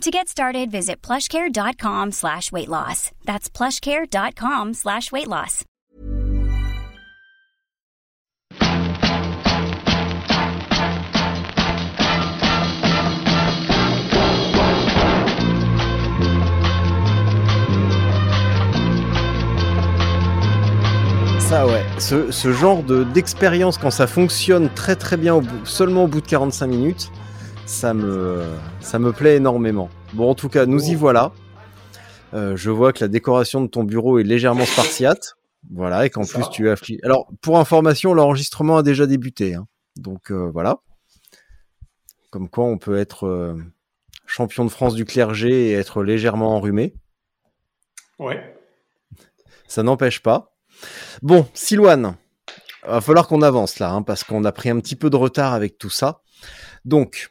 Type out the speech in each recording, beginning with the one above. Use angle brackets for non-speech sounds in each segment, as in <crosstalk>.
To get started, visit plushcare.com slash weight loss. That's plushcare.com slash weight loss. Ça ouais, ce, ce genre de- d'expérience quand ça fonctionne très très bien au bout- seulement au bout de 45 minutes, ça me, ça me plaît énormément. Bon en tout cas, nous y voilà. Euh, je vois que la décoration de ton bureau est légèrement spartiate. Voilà, et qu'en plus tu as... Alors, pour information, l'enregistrement a déjà débuté. hein. Donc euh, voilà. Comme quoi on peut être euh, champion de France du clergé et être légèrement enrhumé. Ouais. Ça n'empêche pas. Bon, Silouane, va falloir qu'on avance là, hein, parce qu'on a pris un petit peu de retard avec tout ça. Donc,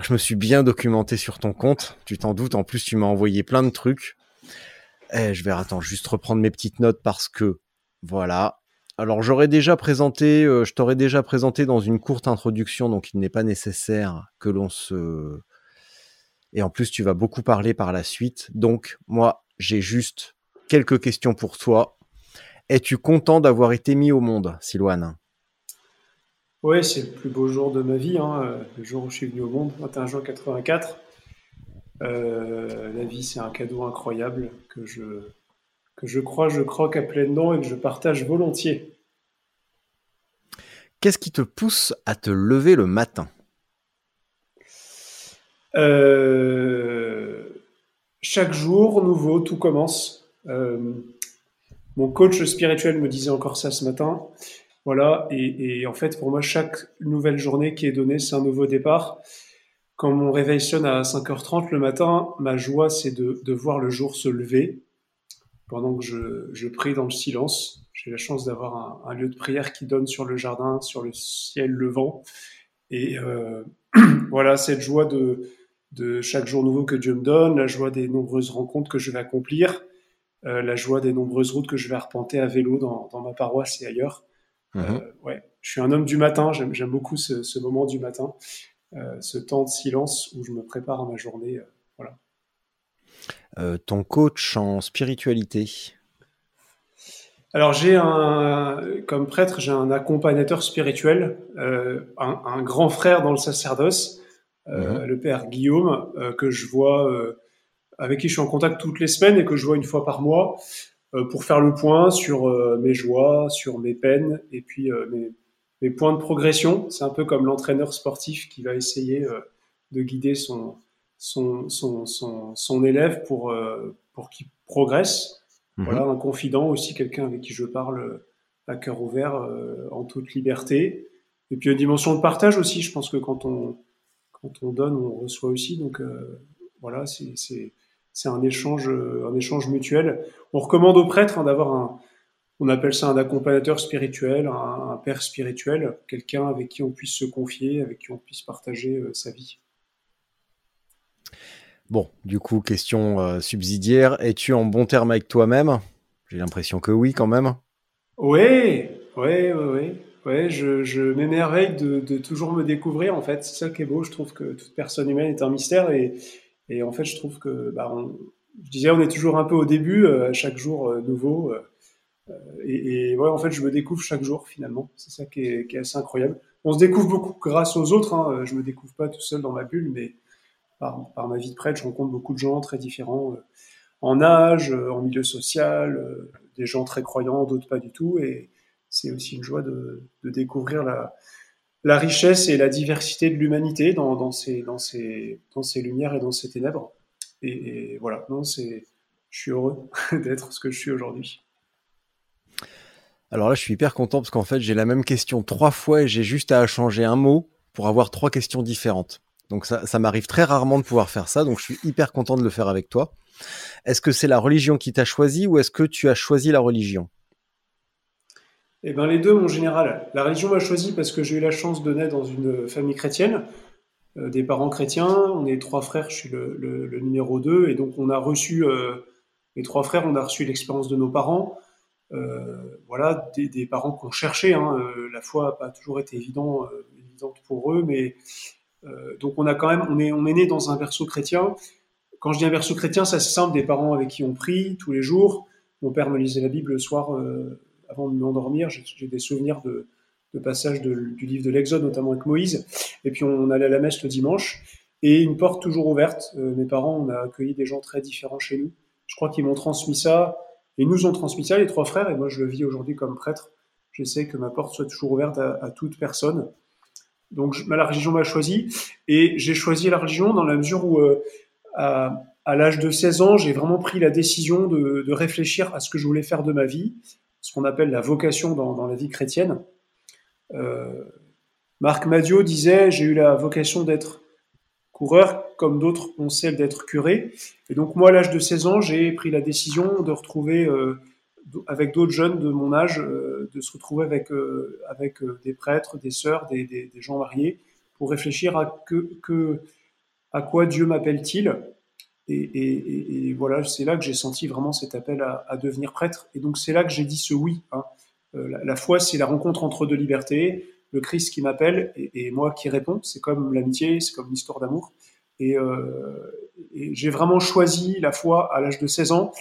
je me suis bien documenté sur ton compte. Tu t'en doutes, en plus, tu m'as envoyé plein de trucs. Eh, je vais juste reprendre mes petites notes parce que voilà. Alors, j'aurais déjà présenté, euh, je t'aurais déjà présenté dans une courte introduction, donc il n'est pas nécessaire que l'on se. Et en plus, tu vas beaucoup parler par la suite. Donc, moi, j'ai juste quelques questions pour toi. Es-tu content d'avoir été mis au monde, Silouane? Ouais, c'est le plus beau jour de ma vie, hein, euh, le jour où je suis venu au monde, 21 juin 84. Euh, la vie, c'est un cadeau incroyable que je, que je crois, je croque à pleines dents et que je partage volontiers. Qu'est-ce qui te pousse à te lever le matin? Euh, chaque jour, nouveau, tout commence. Euh, mon coach spirituel me disait encore ça ce matin. Voilà, et, en fait, pour moi, chaque nouvelle journée qui est donnée, c'est un nouveau départ. Quand mon réveil sonne à 5h30 le matin, ma joie, c'est de, voir le jour se lever pendant que je, je prie dans le silence. J'ai la chance d'avoir un, lieu de prière qui donne sur le jardin, sur le ciel levant. Et euh, <clears throat> voilà, cette joie de, de chaque jour nouveau que Dieu me donne, la joie des nombreuses rencontres que je vais accomplir, euh, la joie des nombreuses routes que je vais arpenter à vélo dans ma paroisse et ailleurs. Euh, ouais, je suis un homme du matin, j'aime beaucoup ce, ce moment du matin, euh, ce temps de silence où je me prépare à ma journée. euh, voilà. Ton coach en spiritualité? Alors j'ai un, comme prêtre, j'ai un accompagnateur spirituel, un, un grand frère dans le sacerdoce, euh, le père Guillaume, que je vois, avec qui je suis en contact toutes les semaines et que je vois une fois par mois pour faire le point sur euh, mes joies, sur mes peines et puis euh, mes, mes points de progression. C'est un peu comme l'entraîneur sportif qui va essayer euh, de guider son, son, son, son, son élève pour, euh, pour qu'il progresse. Mhm. Voilà, un confident aussi, quelqu'un avec qui je parle euh, à cœur ouvert, euh, en toute liberté. Et puis une dimension de partage aussi. Je pense que quand on, quand on donne, on reçoit aussi. Donc euh, voilà, c'est c'est- un échange, euh, un échange mutuel. On recommande aux prêtres hein, d'avoir un, on appelle ça un accompagnateur spirituel, un, un père spirituel, quelqu'un avec qui on puisse se confier, avec qui on puisse partager euh, sa vie. Bon, du coup, question euh, subsidiaire. Es-tu en bon terme avec toi-même? J'ai l'impression que oui, quand même. Ouais, ouais, ouais. Ouais, je, je m'émerveille de, de toujours me découvrir, en fait. C'est ça qui est beau. Je trouve que toute personne humaine est un mystère. Et, et en fait, je trouve que, bah, je disais, on est toujours un peu au début, euh, chaque jour euh, nouveau. euh, euh, et, et ouais, en fait, je me découvre chaque jour, finalement. C'est ça qui est, assez incroyable. On se découvre beaucoup grâce aux autres. Hein. Je me découvre pas tout seul dans ma bulle, mais par, ma vie de prêtre, je rencontre beaucoup de gens très différents, en âge, en milieu social, des gens très croyants, d'autres pas du tout. Et c'est aussi une joie de découvrir la, la richesse et la diversité de l'humanité dans, dans, ces lumières et dans ces ténèbres. Et, et voilà, non, c'est, je suis heureux <laughs> d'être ce que je suis aujourd'hui. Alors là, je suis hyper content parce qu'en fait, j'ai la même question trois fois et j'ai juste à changer un mot pour avoir trois questions différentes. Donc ça, ça m'arrive très rarement de pouvoir faire ça, donc je suis hyper content de le faire avec toi. Est-ce que c'est la religion qui t'a choisi ou est-ce que tu as choisi la religion? Eh ben les deux, mon général. La religion m'a choisi parce que j'ai eu la chance de naître dans une famille chrétienne, euh, des parents chrétiens. On est trois frères, je suis le, numéro 2, et donc on a reçu, euh, trois frères, on a reçu l'expérience de nos parents. Euh, voilà, des, parents qu'on cherchait. Hein. la foi n'a pas toujours été évident, évidente pour eux, mais donc on a quand même, on est, on est né dans un berceau chrétien. Quand je dis un berceau chrétien, c'est simple, des parents avec qui on prie tous les jours. Mon père me lisait la Bible le soir avant de m'endormir. J'ai des souvenirs de, de passages du livre de l'Exode, notamment avec Moïse. Et puis on allait à la messe le dimanche. Et une porte toujours ouverte. Euh, mes parents, on a accueilli des gens très différents chez nous. Je crois qu'ils m'ont transmis ça. Et nous ont transmis ça, les trois frères. Et moi, je le vis aujourd'hui comme prêtre. J'essaie que ma porte soit toujours ouverte à, toute personne. Donc la religion m'a choisi. Et j'ai choisi la religion dans la mesure où, euh, à, l'âge de 16 ans, j'ai vraiment pris la décision de, réfléchir à ce que je voulais faire de ma vie, ce qu'on appelle la vocation dans, la vie chrétienne. Euh, Marc Madio disait J'ai eu la vocation d'être coureur, comme d'autres ont celle d'être curé. Et donc, moi, à l'âge de 16 ans, j'ai pris la décision de retrouver, euh, avec d'autres jeunes de mon âge, euh, de se retrouver avec, des prêtres, des sœurs, des, gens mariés, pour réfléchir à quoi Dieu m'appelle-t-il. Et, voilà, c'est là que j'ai senti vraiment cet appel à, devenir prêtre. Et donc, c'est là que j'ai dit ce oui. Hein. Euh, la, foi, c'est la rencontre entre deux libertés, le Christ qui m'appelle et, moi qui réponds. C'est comme l'amitié, c'est comme l'histoire d'amour. Euh, et, j'ai vraiment choisi la foi à l'âge de 16 ans.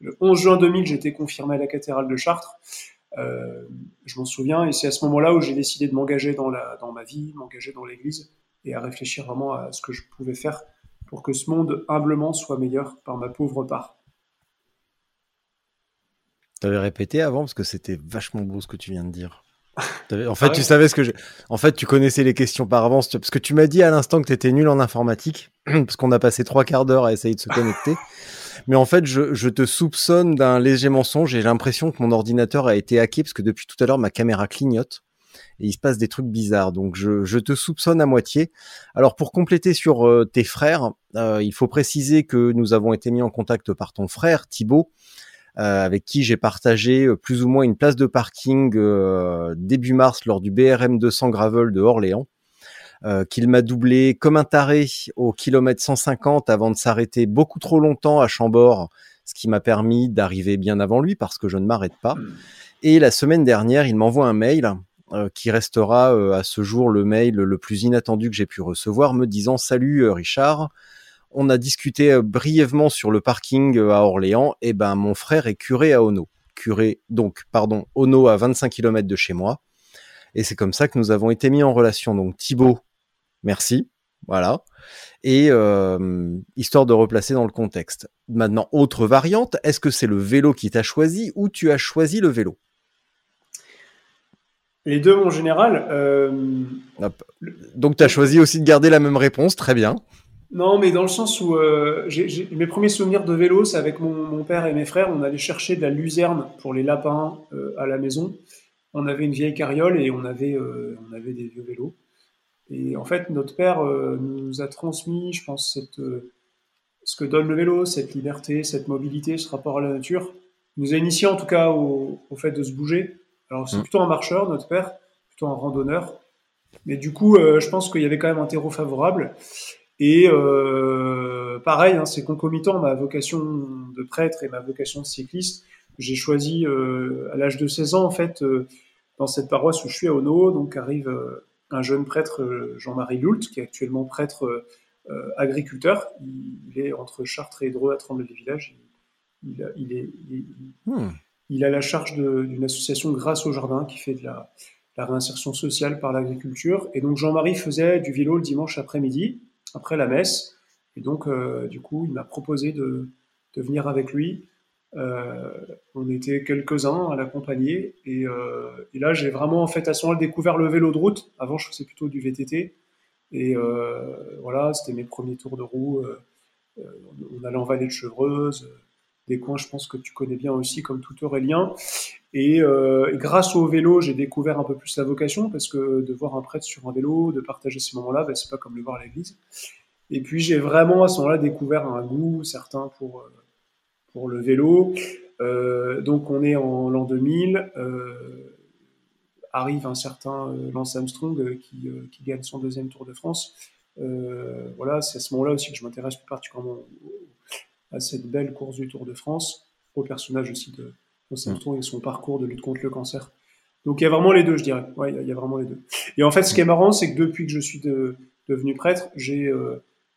Le 11 juin 2000, j'étais confirmé à la cathédrale de Chartres. Euh, je m'en souviens, et c'est à ce moment-là où j'ai décidé de m'engager dans, dans ma vie, m'engager dans l'Église, et à réfléchir vraiment à ce que je pouvais faire pour que ce monde humblement soit meilleur par ma pauvre part. T'avais répété avant parce que c'était vachement beau ce que tu viens de dire. <laughs> En fait, tu savais ce que je... En fait, tu connaissais les questions par avance parce que tu m'as dit à l'instant que tu étais nul en informatique <clears throat> parce qu'on a passé trois quarts d'heure à essayer de se connecter. <laughs> Mais en fait, je, te soupçonne d'un léger mensonge. J'ai l'impression que mon ordinateur a été hacké parce que depuis tout à l'heure, ma caméra clignote et il se passe des trucs bizarres. Donc, je, te soupçonne à moitié. Alors, pour compléter sur euh, tes frères, euh, il faut préciser que nous avons été mis en contact par ton frère Thibaut, euh, avec qui j'ai partagé euh, plus ou moins une place de parking euh, début mars lors du BRM 200 Gravel de Orléans. qu'il m'a doublé comme un taré au kilomètre 150 avant de s'arrêter beaucoup trop longtemps à Chambord, ce qui m'a permis d'arriver bien avant lui parce que je ne m'arrête pas. Et la semaine dernière, il m'envoie un mail qui restera à ce jour le mail le plus inattendu que j'ai pu recevoir, me disant Salut Richard, on a discuté euh, brièvement sur le parking euh, à Orléans, et ben mon frère est curé à Ono. Curé, donc, pardon, Ono à 25 km de chez moi. Et c'est comme ça que nous avons été mis en relation. Donc Thibaut, merci. Voilà. Et euh, histoire de replacer dans le contexte. Maintenant, autre variante, est-ce que c'est le vélo qui t'a choisi ou tu as choisi le vélo? Les deux, mon général. Donc tu as choisi aussi de garder la même réponse, très bien. Non, mais dans le sens où euh, mes premiers souvenirs de vélo, c'est avec mon, père et mes frères. On allait chercher de la luzerne pour les lapins euh, à la maison. On avait une vieille carriole et on avait, euh, on avait des vieux vélos. Et en fait, notre père nous a transmis, je pense, cette, ce que donne le vélo, cette liberté, cette mobilité, ce rapport à la nature. Il nous a initié en tout cas au, au fait de se bouger. Alors c'est mmh. plutôt un marcheur, notre père, plutôt un randonneur. Mais du coup, je pense qu'il y avait quand même un terreau favorable. Et euh, pareil, hein, c'est concomitant ma vocation de prêtre et ma vocation de cycliste. J'ai choisi euh, à l'âge de 16 ans, en fait, euh, dans cette paroisse où je suis à Ono, donc arrive euh, un jeune prêtre, euh, Jean-Marie Loult, qui est actuellement prêtre agriculteur. Il, est entre Chartres et Dreux à Tremblay-les-Villages. Il, il, est, hmm. Il, a la charge d'une association Grâce au Jardin qui fait de la, la réinsertion sociale par l'agriculture. Et donc Jean-Marie faisait du vélo le dimanche après-midi après la messe. Et donc, euh, du coup, il m'a proposé de, de, venir avec lui. Euh, on était quelques-uns à l'accompagner. Et, euh, et, là, j'ai vraiment, en fait, à ce moment-là, découvert le vélo de route. Avant, je faisais plutôt du VTT. Et voilà, c'était mes premiers tours de roue. on allait en vallée de Chevreuse des coins, je pense que tu connais bien aussi, comme tout Aurélien. Et, grâce au vélo, j'ai découvert un peu plus la vocation, parce que de voir un prêtre sur un vélo, de partager ces moments-là, ben, c'est pas comme le voir à l'église. Et puis j'ai vraiment à ce moment-là découvert un goût certain pour, euh, pour le vélo. Euh, donc on est en l'an 2000. Euh, arrive un certain Lance Armstrong qui, qui, gagne son deuxième Tour de France. voilà, c'est à ce moment-là aussi que je m'intéresse plus particulièrement à cette belle course du Tour de France, au personnage aussi de Lance Armstrong et son parcours de lutte contre le cancer. Donc il y a vraiment les deux, je dirais. Ouais, il y, a vraiment les deux. Et en fait, ce qui est marrant, c'est que depuis que je suis devenu prêtre, j'ai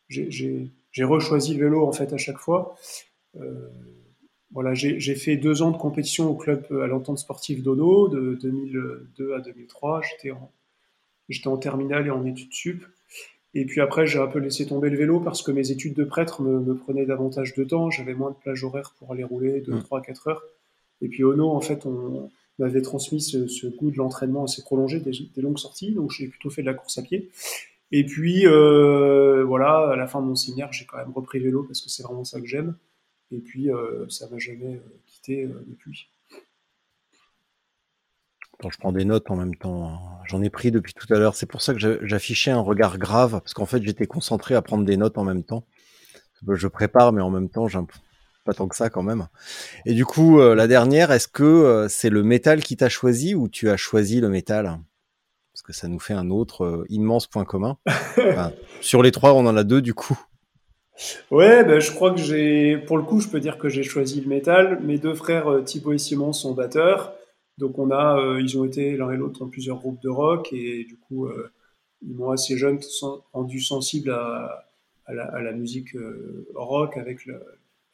j'ai rechoisi le vélo en fait à chaque fois. Euh, voilà, j'ai fait deux ans de compétition au club à l'entente sportive d'Ono de 2002 à 2003. J'étais en, j'étais en terminale et en études sup. Et puis après, j'ai un peu laissé tomber le vélo parce que mes études de prêtre me, me prenaient davantage de temps. J'avais moins de plage horaire pour aller rouler de 3 à 4 heures. Et puis Ono, en fait, on m'avait transmis ce, ce, goût de l'entraînement assez prolongé, des, des longues sorties. Donc j'ai plutôt fait de la course à pied. Et puis, euh, voilà, à la fin de mon séminaire, j'ai quand même repris le vélo parce que c'est vraiment ça que j'aime. Et puis, euh, ça m'a jamais euh, quitté euh, depuis. Je prends des notes en même temps. Hein. J'en ai pris depuis tout à l'heure. C'est pour ça que j'affichais un regard grave, parce qu'en fait, j'étais concentré à prendre des notes en même temps. Je prépare, mais en même temps, j'ai pas tant que ça quand même. Et du coup, la dernière, est-ce que c'est le métal qui t'a choisi ou tu as choisi le métal? Parce que ça nous fait un autre euh, immense point commun. <laughs> sur les trois, on en a deux du coup. Ouais, ben, je crois que j'ai, pour le coup, je peux dire que j'ai choisi le métal. Mes deux frères euh, Thibaut et Simon sont batteurs, donc on a, euh, ils ont été l'un et l'autre dans plusieurs groupes de rock et du coup, ils m'ont assez jeune rendu sensible à, la, musique rock avec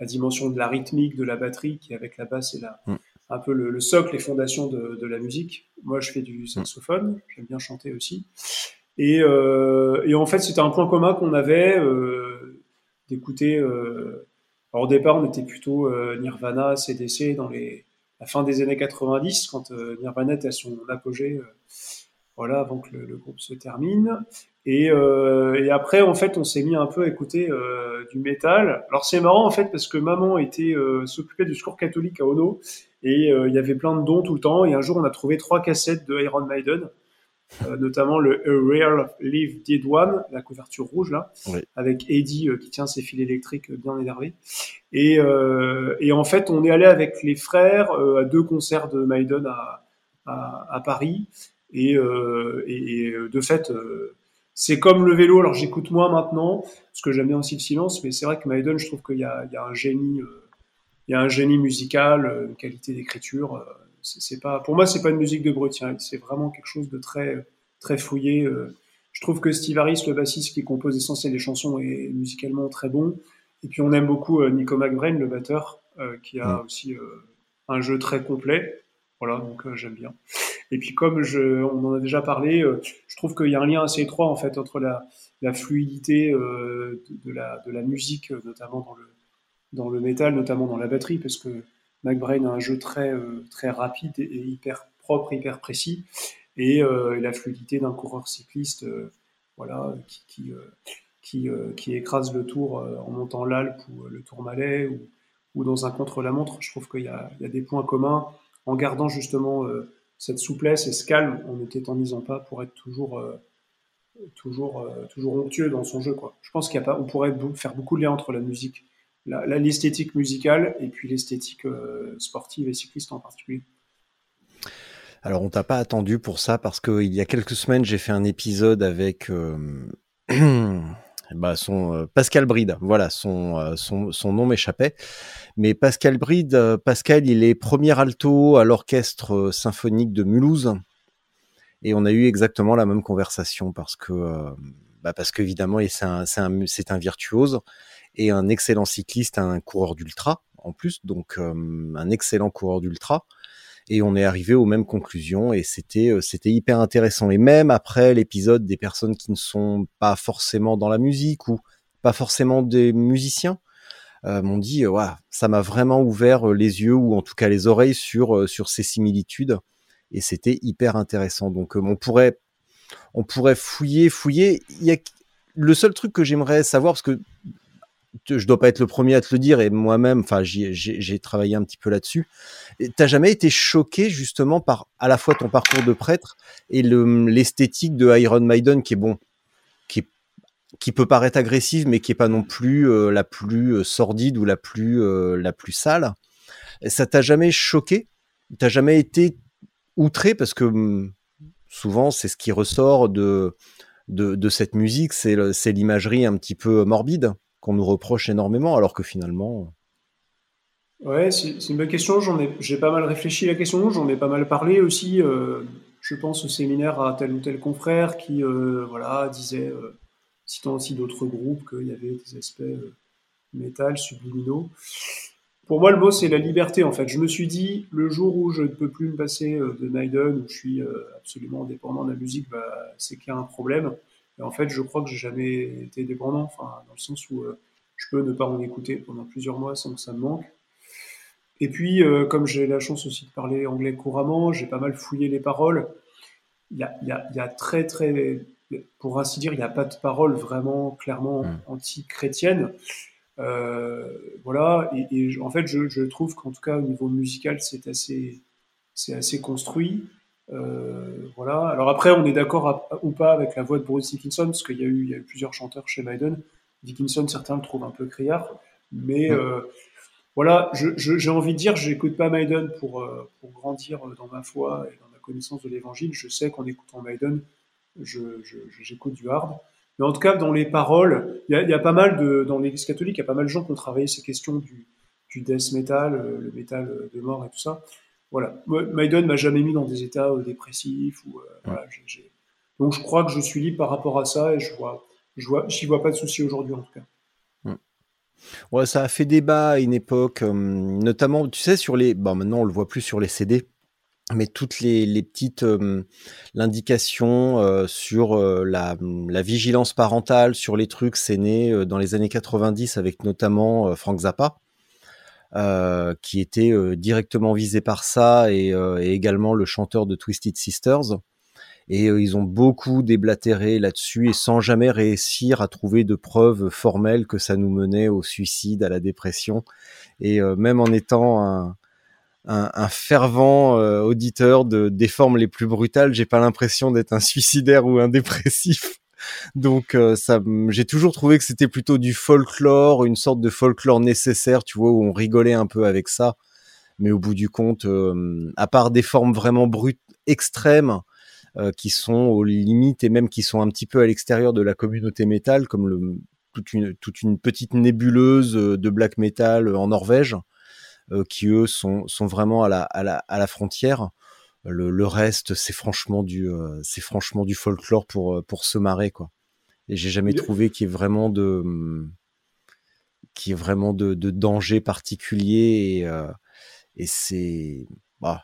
la dimension de la rythmique de la batterie qui avec la basse la, mm un peu le, socle, les fondations de, de, la musique. Moi, je fais du saxophone, j'aime bien chanter aussi. Et, euh, et en fait, c'était un point commun qu'on avait euh, d'écouter. Euh, alors au départ, on était plutôt euh, Nirvana, CDC dans les la fin des années 90, quand euh, Nirvana était à son apogée. Euh, voilà, avant que le, le, groupe se termine. Et, et après, en fait, on s'est mis un peu à écouter du métal. Alors c'est marrant en fait parce que maman était s'occupait du secours catholique à Ono et euh, il y avait plein de dons tout le temps. Et un jour, on a trouvé trois cassettes de Iron Maiden, euh, notamment le A Real Live Dead One, la couverture rouge là, avec Eddie euh, qui tient ses fils électriques bien énervé. Et, et, en fait, on est allé avec les frères à deux concerts de Maiden à, à, à Paris. Et, et, de fait, c'est comme le vélo. Alors j'écoute moins maintenant, parce que j'aime bien aussi le silence, mais c'est vrai que Maiden, je trouve qu'il y, y a, un génie il y a un génie musical, euh, une qualité d'écriture. Euh, c'est pas, pour moi, c'est pas une musique de brut, c'est vraiment quelque chose de très, très fouillé. Euh. Je trouve que Steve Harris, le bassiste qui compose l'essentiel des chansons, est musicalement très bon. Et puis on aime beaucoup Nico McBrain, le batteur, qui a aussi un jeu très complet. Voilà, donc j'aime bien. Et puis comme je, on en a déjà parlé, je trouve qu'il y a un lien assez étroit en fait entre la, la fluidité de, de, la, de la musique, notamment dans le, dans le métal, notamment dans la batterie, parce que McBrain a un jeu très, euh, très rapide et, hyper propre, hyper précis, et euh, la fluidité d'un coureur cycliste euh, voilà, qui, qui, qui, qui, écrase le tour en montant l'Alpe ou le Tourmalet ou, ou dans un contre-la-montre. Je trouve qu'il y, a des points communs en gardant justement cette souplesse et ce calme en ne t'étendisant pas pour être toujours toujours toujours onctueux dans son jeu. Je pense qu'il y a pas on pourrait faire beaucoup de liens entre la musique l'esthétique musicale et puis l'esthétique euh, sportive et cycliste en particulier. Alors on t'a pas attendu pour ça parce qu'il y a quelques semaines j'ai fait un épisode avec euh, <clears throat> bah son euh, Pascal Bride, voilà son, son, son nom m'échappait, mais Pascal Bride, Pascal il est premier alto à l'orchestre symphonique de Mulhouse. Et on a eu exactement la même conversation parce que bah parce qu'évidemment c'est un, un, un virtuose et un excellent cycliste, un coureur d'ultra en plus, donc euh, un excellent coureur d'ultra. Et on est arrivé aux mêmes conclusions et c'était euh, c'était hyper intéressant. Et même après l'épisode, des personnes qui ne sont pas forcément dans la musique ou pas forcément des musiciens euh, m'ont dit ouais, ça m'a vraiment ouvert les yeux ou en tout cas les oreilles sur sur ces similitudes et c'était hyper intéressant. Donc on pourrait on pourrait fouiller fouiller. Il y a le seul truc que j'aimerais savoir parce que je dois pas être le premier à te le dire et moi-même, enfin, j'ai travaillé un petit peu là-dessus. T'as jamais été choqué justement par à la fois ton parcours de prêtre et l'esthétique de Iron Maiden qui est bon, qui peut paraître agressive mais qui est pas non plus euh, la plus euh, sordide ou la plus euh, la plus sale? Ça t'a jamais choqué? T'as jamais été outré? Parce que hum, souvent, c'est ce qui ressort de, de, cette musique, c'est l'imagerie un petit peu morbide qu'on nous reproche énormément, alors que finalement. Ouais, c'est une bonne question. J'ai pas mal réfléchi à la question. J'en ai pas mal parlé aussi. Euh, je pense au séminaire à tel ou tel confrère qui, euh, voilà, disait, euh, citant aussi d'autres groupes, qu'il y avait des aspects métal subliminaux. Pour moi, le mot, c'est la liberté, en fait. Je me suis dit, le jour où je ne peux plus me passer de Maiden, où je suis absolument dépendant de la musique, bah, c'est qu'il y a un problème. Et en fait, je crois que j'ai jamais été dépendant, enfin, dans le sens où je peux ne pas en écouter pendant plusieurs mois sans que ça me manque. Et puis, euh, comme j'ai la chance aussi de parler anglais couramment, j'ai pas mal fouillé les paroles. Il y a, y, a, y a, très, très, pour ainsi dire, il n'y a pas de paroles vraiment clairement mm. anti-chrétiennes. Euh, voilà, et, et, en fait, je, je trouve qu'en tout cas, au niveau musical, c'est assez, c'est assez construit. Euh, voilà. Alors après, on est d'accord ou pas avec la voix de Bruce Dickinson, parce qu'il y, a eu, il y a eu plusieurs chanteurs chez Maiden. Dickinson, certains le trouvent un peu criard, mais euh, voilà, j'ai envie de dire, j'écoute pas Maiden pour, euh, pour grandir dans ma foi et dans ma connaissance de l'évangile. Je sais qu'en écoutant Maiden, j'écoute du hard. Mais en tout cas, dans les paroles, il y a, y a, pas mal de, dans l'Église catholique, il y a pas mal de gens qui ont travaillé ces questions du, du death metal, euh, le métal de mort et tout ça. Voilà. Maiden m'a jamais mis dans des états euh, dépressifs ou, voilà, Donc je crois que je suis libre par rapport à ça et je vois, je vois, j'y vois pas de souci aujourd'hui en tout cas. Ouais, ça a fait débat à une époque, notamment, tu sais, sur les. Bon, maintenant, on le voit plus sur les CD, mais toutes les, les petites. L'indication sur la, la, vigilance parentale, sur les trucs, c'est né dans les années 90 avec notamment Frank Zappa. Qui était directement visé par ça et, et, également le chanteur de Twisted Sisters et euh, ils ont beaucoup déblatéré là-dessus et sans jamais réussir à trouver de preuves formelles que ça nous menait au suicide, à la dépression. Et euh, même en étant un, un, un fervent euh, auditeur de, des formes les plus brutales, j'ai pas l'impression d'être un <laughs> suicidaire ou un dépressif. Donc ça, j'ai toujours trouvé que c'était plutôt du folklore, une sorte de folklore nécessaire, tu vois, où on rigolait un peu avec ça. Mais au bout du compte, à part des formes vraiment brutes, extrêmes, euh, qui sont aux limites et même qui sont un petit peu à l'extérieur de la communauté métal, comme toute, une, petite nébuleuse euh, de black metal en Norvège, euh, qui eux sont, vraiment à la frontière. Le, le reste, c'est franchement du, c'est franchement du folklore pour pour se marrer quoi. Et j'ai jamais trouvé qu'il y ait vraiment de, qui est vraiment de, de danger particulier et, et c'est, bah,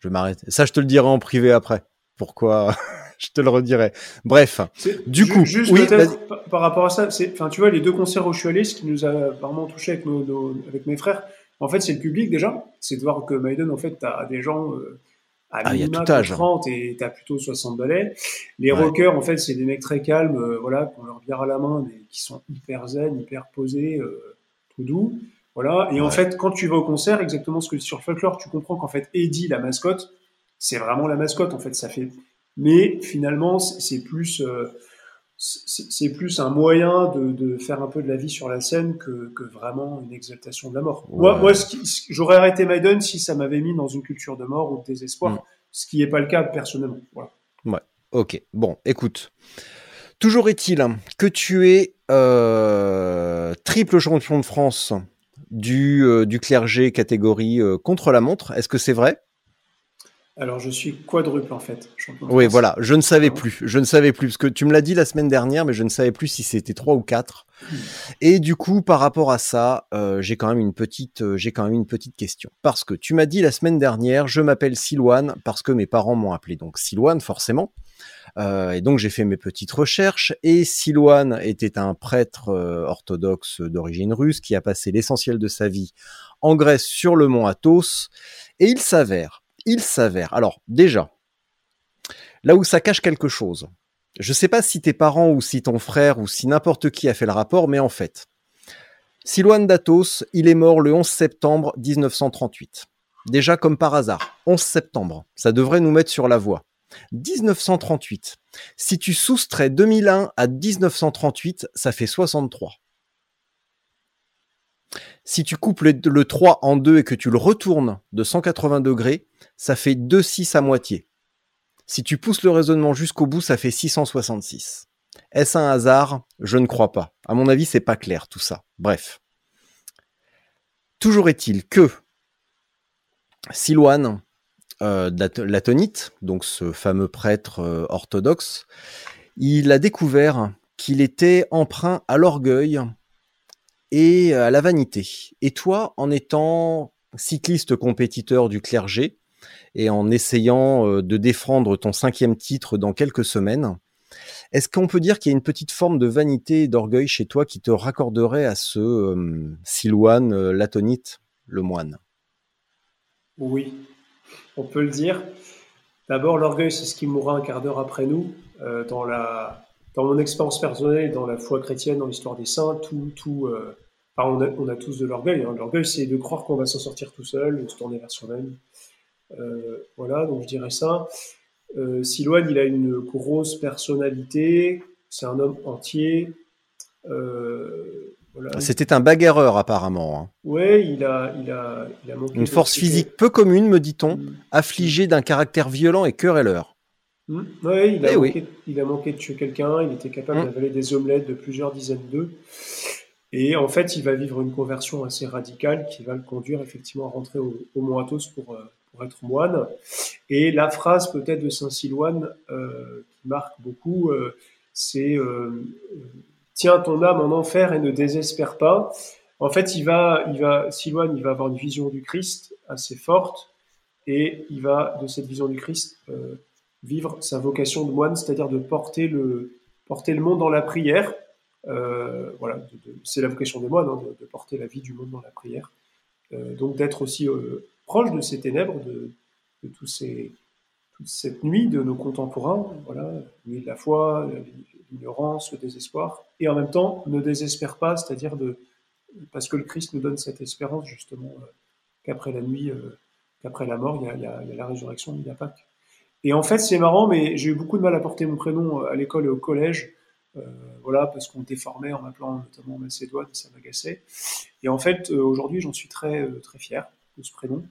je m'arrête. Ça, je te le dirai en privé après pourquoi? <laughs> Je te le redirai. Bref, du coup, juste oui, par, rapport à ça, c'est, enfin, tu vois, les deux concerts où je suis allé, ce qui nous a vraiment touché avec, nos, avec mes frères, en fait, c'est le public déjà. C'est de voir que Maiden, en fait, t'as des gens euh, à ah, minima, 30 et t'as plutôt 60 balais. Les rockers, en fait, c'est des mecs très calmes, euh, voilà, qui ont leur bière à la main, mais qui sont hyper zen, hyper posés, euh, tout doux. Voilà. Et en fait, quand tu vas au concert, exactement ce que sur Folklore, tu comprends qu'en fait, Eddie, la mascotte, c'est vraiment la mascotte en fait. Ça fait, mais finalement c'est plus euh, c'est plus un moyen de, faire un peu de la vie sur la scène que, vraiment une exaltation de la mort. Moi, moi j'aurais arrêté Maiden si ça m'avait mis dans une culture de mort ou de désespoir, mm. ce qui n'est pas le cas personnellement. Voilà. Ouais, ok. Bon, écoute. Toujours est-il que tu es euh, triple champion de France du, euh, du clergé catégorie contre la montre. Est-ce que c'est vrai? Alors, je suis quadruple en fait. Oui, voilà, je ne savais plus. Je ne savais plus, parce que tu me l'as dit la semaine dernière, mais je ne savais plus si c'était trois ou quatre. Hmm. Et du coup, par rapport à ça, euh, j'ai quand même une petite, euh, j'ai quand même une petite question. Parce que tu m'as dit la semaine dernière, je m'appelle Silouane, parce que mes parents m'ont appelé donc Silouane, forcément. Euh, et donc j'ai fait mes petites recherches et Silouane était un prêtre orthodoxe d'origine russe qui a passé l'essentiel de sa vie en Grèce sur le mont Athos. Et il s'avère il s'avère. Alors, déjà, là où ça cache quelque chose, je sais pas si tes parents ou si ton frère ou si n'importe qui a fait le rapport, mais en fait, Silouane Datos, il est mort le 11 septembre 1938. Déjà comme par hasard, 11 septembre, ça devrait nous mettre sur la voie. 1938. Si tu soustrais 2001 à 1938, ça fait 63. Si tu coupes le, 3 en 2 et que tu le retournes de 180 degrés, ça fait 2,6 à moitié. Si tu pousses le raisonnement jusqu'au bout, ça fait 666. Est-ce un hasard? Je ne crois pas. À mon avis, c'est pas clair tout ça. Bref. Toujours est-il que Silouane, euh, latonite, donc ce fameux prêtre euh, orthodoxe, il a découvert qu'il était emprunt à l'orgueil et à la vanité. Et toi, en étant cycliste compétiteur du clergé et en essayant euh, de défendre ton cinquième titre dans quelques semaines, est-ce qu'on peut dire qu'il y a une petite forme de vanité et d'orgueil chez toi qui te raccorderait à ce euh, Silouane euh, latonite, le moine? Oui, on peut le dire. D'abord, l'orgueil, c'est ce qui mourra un quart d'heure après nous. dans, la, dans mon expérience personnelle, dans la foi chrétienne, dans l'histoire des saints, tout, tout, on, a, tous de l'orgueil. Hein. L'orgueil, c'est de croire qu'on va s'en sortir tout seul, de se tourner vers soi-même. Euh, voilà, donc je dirais ça. Euh, Silouane, il a une grosse personnalité. C'est un homme entier. Euh, C'était un bagarreur, apparemment. Hein. Oui, il a, il a, il a Une force physique peu commune, me dit-on, mm. affligé d'un caractère violent et querelleur. Mm. Oui, il a, eh manqué, il a manqué de tuer quelqu'un. Il était capable mm. d'avaler des omelettes de plusieurs dizaines d'œufs. Et en fait, il va vivre une conversion assez radicale qui va le conduire effectivement à rentrer au, Mont Athos pour, euh, pour, être moine. Et la phrase peut-être de Saint Silouane euh, qui marque beaucoup, euh, c'est Tiens ton âme en enfer et ne désespère pas. En fait, il va, il va, Silouane, il va avoir une vision du Christ assez forte et il va, de cette vision du Christ, vivre sa vocation de moine, c'est-à-dire de porter le, porter le monde dans la prière voilà, c'est la vocation des moines, hein, de, porter la vie du monde dans la prière. Euh, donc d'être aussi euh, proche de ces ténèbres, de, toute cette nuit de nos contemporains, voilà, nuit de la foi, l'ignorance, le désespoir, et en même temps ne désespère pas, c'est-à-dire de parce que le Christ nous donne cette espérance justement qu'après la nuit, qu'après la mort, il y, a, la résurrection, il y a Pâques. Et en fait, c'est marrant, mais j'ai eu beaucoup de mal à porter mon prénom à l'école et au collège. Euh, voilà, parce qu'on déformait en m'appelant notamment Macédoine, ça m'agaçait. Et en fait, euh, aujourd'hui, j'en suis très, euh, très fier de ce prénom.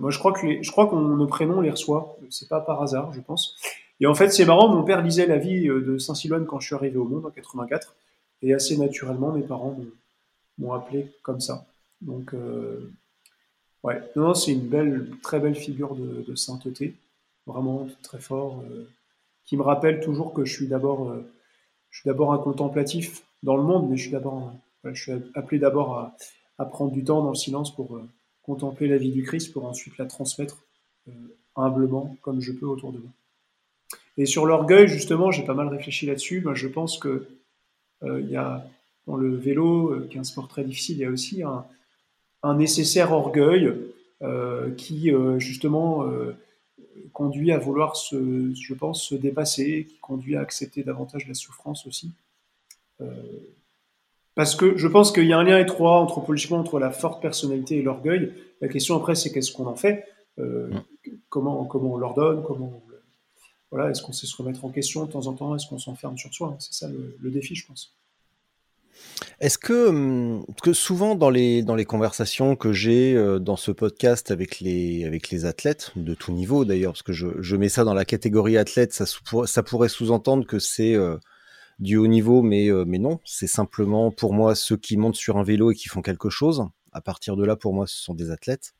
moi, je crois que les, je crois qu'on nos prénoms les reçoit. C'est pas par hasard, je pense. Et en fait, c'est marrant. Mon père lisait la vie de Saint Silouane quand je suis arrivé au monde en 84, et assez naturellement, mes parents m'ont appelé comme ça. Donc, ouais, non, c'est une belle, très belle figure de sainteté, vraiment très fort, qui me rappelle toujours que je suis d'abord je suis d'abord un contemplatif dans le monde, mais je suis d'abord, je suis appelé d'abord à, prendre du temps dans le silence pour euh, contempler la vie du Christ, pour ensuite la transmettre euh, humblement comme je peux autour de moi. Et sur l'orgueil, justement, j'ai pas mal réfléchi là-dessus. Moi, je pense que euh, il y a dans le vélo, qui est un sport très difficile, il y a aussi un nécessaire orgueil qui justement conduit à vouloir se, je pense, se dépasser, qui conduit à accepter davantage la souffrance aussi. Euh, parce que je pense qu'il y a un lien étroit anthropologiquement entre la forte personnalité et l'orgueil. La question après, c'est qu'est-ce qu'on en fait? Euh, comment, comment on l'ordonne comment voilà, Est-ce qu'on sait se remettre en question de temps en temps? Est-ce qu'on s'enferme sur soi? C'est ça le défi, je pense. Est-ce que, hum, que souvent dans les, dans les conversations que j'ai euh, dans ce podcast avec les, avec les athlètes, de tout niveau d'ailleurs, parce que je, je mets ça dans la catégorie athlète, ça, ça pourrait sous-entendre que c'est euh, du haut niveau, mais, euh, mais non, c'est simplement pour moi ceux qui montent sur un vélo et qui font quelque chose. À partir de là, pour moi, ce sont des athlètes.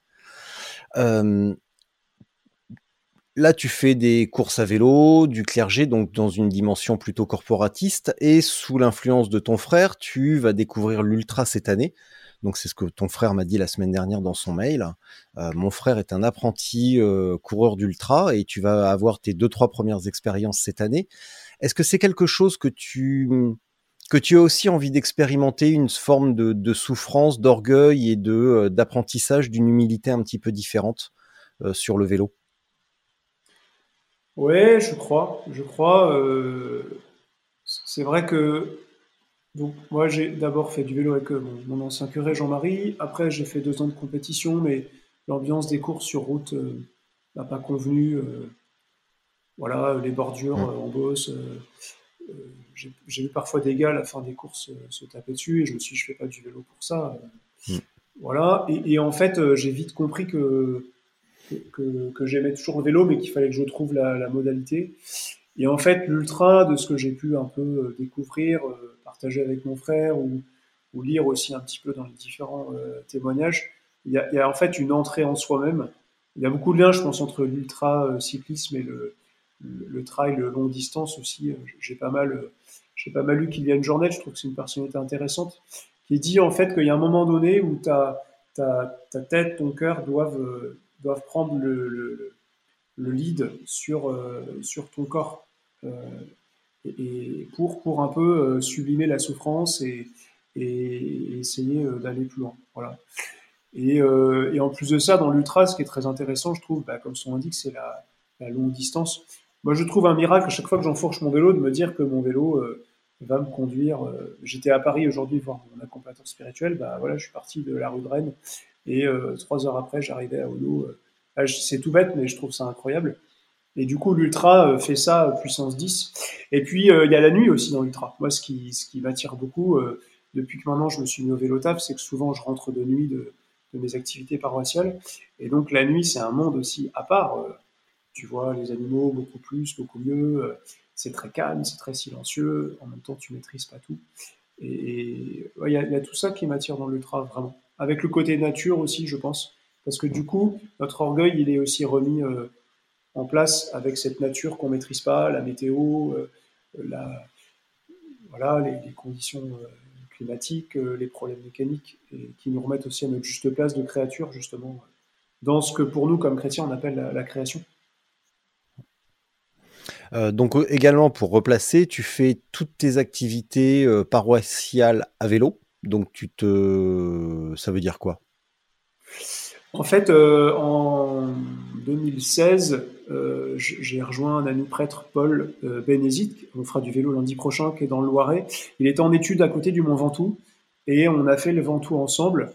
Là, tu fais des courses à vélo, du clergé, donc dans une dimension plutôt corporatiste, et sous l'influence de ton frère, tu vas découvrir l'ultra cette année. Donc c'est ce que ton frère m'a dit la semaine dernière dans son mail. Euh, mon frère est un apprenti euh, coureur d'ultra et tu vas avoir tes deux trois premières expériences cette année. Est-ce que c'est quelque chose que tu que tu as aussi envie d'expérimenter une forme de, souffrance, d'orgueil et de euh, d'apprentissage d'une humilité un petit peu différente sur le vélo? Ouais, je crois, je crois. Euh, c'est vrai que donc moi j'ai d'abord fait du vélo avec euh, mon, ancien curé Jean-Marie. Après j'ai fait deux ans de compétition, mais l'ambiance des courses sur route euh, n'a pas convenu. voilà, les bordures mmh. en bosse. j'ai eu parfois des gars à la fin des courses se taper dessus et je me suis dit je fais pas du vélo pour ça. Mmh. Voilà. Et, et en fait j'ai vite compris que que, j'aimais toujours le vélo, mais qu'il fallait que je trouve la, modalité. Et en fait, l'ultra, de ce que j'ai pu un peu découvrir, partager avec mon frère ou, lire aussi un petit peu dans les différents témoignages, il y, a, en fait une entrée en soi-même. Il y a beaucoup de liens, je pense, entre l'ultra cyclisme et le, le, trail longue distance aussi. J'ai pas mal, j'ai pas mal lu Kylian Jornet, je trouve que c'est une personnalité intéressante, qui dit en fait qu'il y a un moment donné où ta tête, ton cœur doivent, doivent prendre le, le, lead sur, euh, sur ton corps. Euh, et, pour, pour un peu euh, sublimer la souffrance et, et essayer d'aller plus loin. Voilà. Et, et, en plus de ça, dans l'ultra, ce qui est très intéressant, je trouve, bah, comme son indique, c'est la, la, longue distance. Moi, je trouve un miracle à chaque fois que j'enfourche mon vélo de me dire que mon vélo va me conduire. J'étais à Paris aujourd'hui voir mon accompagnateur spirituel. Bah voilà, je suis parti de la rue de Rennes et trois heures après, j'arrivais à Odo ah, c'est tout bête, mais je trouve ça incroyable. Et du coup, l'ultra euh, fait ça euh, puissance 10. Et puis, euh, il y a la nuit aussi dans l'ultra. Moi, ce qui, ce qui m'attire beaucoup, depuis que maintenant je me suis mis au vélo taf, c'est que souvent je rentre de nuit de, de, mes activités paroissiales. Et donc, la nuit, c'est un monde aussi à part. tu vois les animaux beaucoup plus, beaucoup mieux. c'est très calme, c'est très silencieux. En même temps, tu maîtrises pas tout. Et il y, a, y, a tout ça qui m'attire dans l'ultra, vraiment. Avec le côté nature aussi, je pense. Parce que du coup, notre orgueil, il est aussi remis euh, en place avec cette nature qu'on maîtrise pas, la météo, euh, la, voilà, les, conditions euh, climatiques, les problèmes mécaniques, et qui nous remettent aussi à notre juste place de créature, justement, dans ce que pour nous, comme chrétiens, on appelle la, création. donc également pour replacer, tu fais toutes tes activités paroissiales à vélo. Donc tu te, ça veut dire quoi? En fait, euh, en 2016, euh, j'ai rejoint un ami prêtre, Paul euh, Bénézit, on fera du vélo lundi prochain, qui est dans le Loiret. Il était en études à côté du Mont Ventoux, et on a fait le Ventoux ensemble.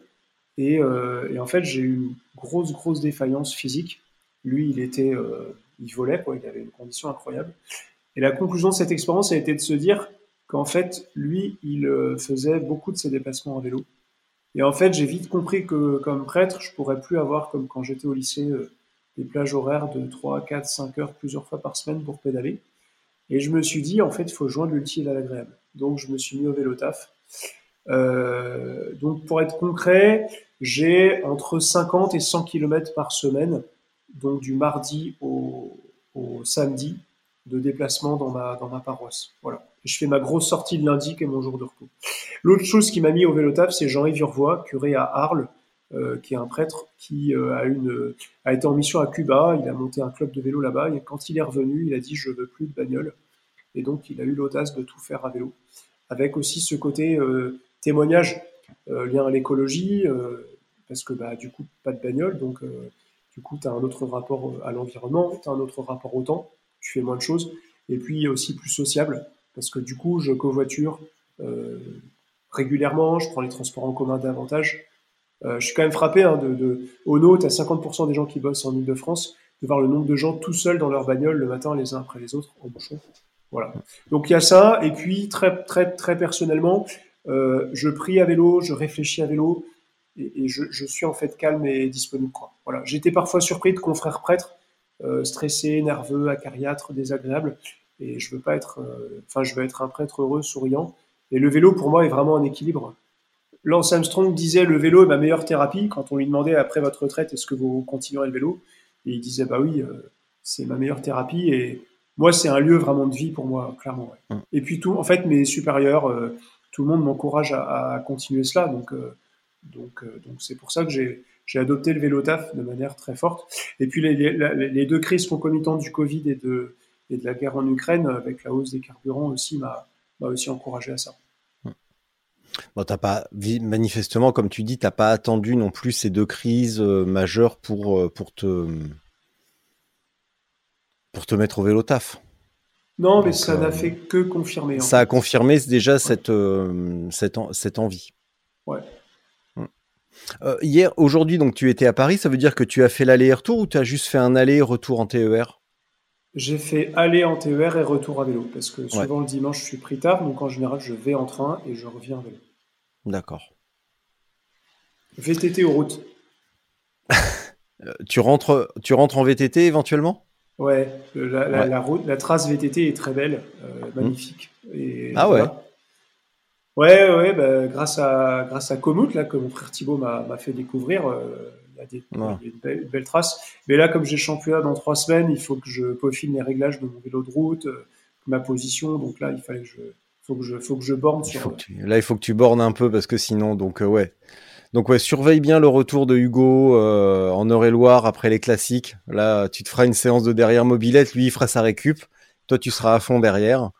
Et, en fait, j'ai eu une grosse, grosse défaillance physique. Lui, il était, il volait, quoi, il avait une condition incroyable. Et la conclusion de cette expérience a été de se dire qu'en fait, lui, il faisait beaucoup de ses déplacements en vélo. Et en fait, j'ai vite compris que comme prêtre, je pourrais plus avoir, comme quand j'étais au lycée, euh, des plages horaires de 3, 4, 5 heures plusieurs fois par semaine pour pédaler. Et je me suis dit, en fait, il faut joindre l'utile à l'agréable. Donc, je me suis mis au vélo taf. Euh, donc, pour être concret, j'ai entre 50 et 100 km par semaine, donc du mardi au, au samedi, de déplacement dans ma, dans ma paroisse. Voilà je fais ma grosse sortie de lundi, qui est mon jour de repos. L'autre chose qui m'a mis au vélo taf, c'est Jean-Yves Urvois, curé à Arles, euh, qui est un prêtre qui euh, a, été en mission à Cuba. Il a monté un club de vélo là-bas. Et quand il est revenu, il a dit Je veux plus de bagnole. Et donc, il a eu l'audace de tout faire à vélo. Avec aussi ce côté euh, témoignage, lien à l'écologie, parce que bah, du coup, pas de bagnole. Donc, du coup, tu as un autre rapport à l'environnement, tu as un autre rapport au temps, tu fais moins de choses. Et puis aussi plus sociable, parce que du coup, je covoiture euh, régulièrement, je prends les transports en commun davantage. Euh, je suis quand même frappé hein, de, Ono, tu as 50% des gens qui bossent en Ile-de-France, de voir le nombre de gens tout seuls dans leur bagnole le matin, les uns après les autres, en bouchon. Voilà. Donc il y a ça, et puis très très très personnellement, euh, je prie à vélo, je réfléchis à vélo, et, je, suis en fait calme et disponible. Quoi. Voilà. J'étais parfois surpris de confrères prêtres, stressés, nerveux, acariâtres, désagréables, et je veux pas être, euh, enfin, je veux être un prêtre heureux, souriant. Et le vélo, pour moi, est vraiment un équilibre. Lance Armstrong disait le vélo est ma meilleure thérapie. Quand on lui demandait après votre retraite, est-ce que vous continuerez le vélo? Et il disait bah oui, euh, c'est ma meilleure thérapie. Et moi, c'est un lieu vraiment de vie pour moi, clairement. Ouais. Mm. Et puis tout, en fait, mes supérieurs, euh, tout le monde m'encourage à, à, continuer cela. Donc, donc, donc c'est pour ça que j'ai j'ai adopté le vélo taf de manière très forte. Et puis les, les, les deux crises concomitantes du Covid et de et de la guerre en Ukraine, avec la hausse des carburants aussi, m'a aussi encouragé à ça. Bon, t'as pas, manifestement, comme tu dis, t'as pas attendu non plus ces deux crises euh, majeures pour, euh, pour, te, pour te mettre au vélo taf. Non, mais ça n'a euh, fait que confirmer. Ça a confirmé déjà cette, cette, cette, envie. Ouais. Hum. hier, aujourd'hui, donc tu étais à Paris, ça veut dire que tu as fait l'aller-retour ou tu as juste fait un aller-retour en TER j'ai fait aller en TER et retour à vélo, parce que souvent le dimanche je suis pris tard, donc en général je vais en train et je reviens à vélo. D'accord. VTT aux routes. <laughs> tu, rentres, tu rentres en VTT éventuellement? Ouais, la, route, la trace VTT est très belle, mmh. magnifique. ah ouais Ouais, ouais, bah, grâce à grâce à Komoot là que mon frère Thibaut m'a fait découvrir, euh, il y a, des, une, belle, trace. Mais là, comme j'ai championnat dans trois semaines, il faut que je peaufine les réglages de mon vélo de route, euh, ma position. Donc là, il fallait que je faut que je faut que je borne sur. là, il faut que tu bornes un peu parce que sinon, donc euh, ouais. Donc ouais, surveille bien le retour de Hugo en Eure-et-Loire après les classiques. Là, tu te feras une séance de derrière mobilette, lui il fera sa récup. Toi, tu seras à fond derrière.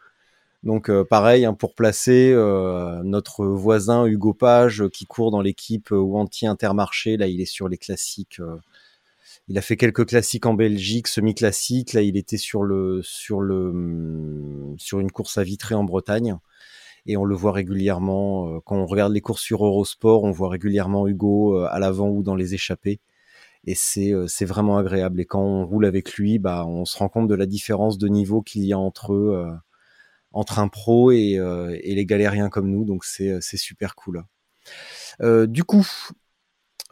Donc euh, pareil hein, pour placer euh, notre voisin Hugo Page qui court dans l'équipe euh, anti Intermarché. Là, il est sur les classiques. il a fait quelques classiques en Belgique, semi-classiques. Là, il était sur le sur le hum, sur une course à Vitré en Bretagne. Et on le voit régulièrement quand on regarde les courses sur Eurosport, on voit régulièrement Hugo à l'avant ou dans les échappées. Et c'est c'est vraiment agréable. Et quand on roule avec lui, bah on se rend compte de la différence de niveau qu'il y a entre eux entre un pro euh, et, les galériens comme nous. Donc c'est super cool. Euh, du coup,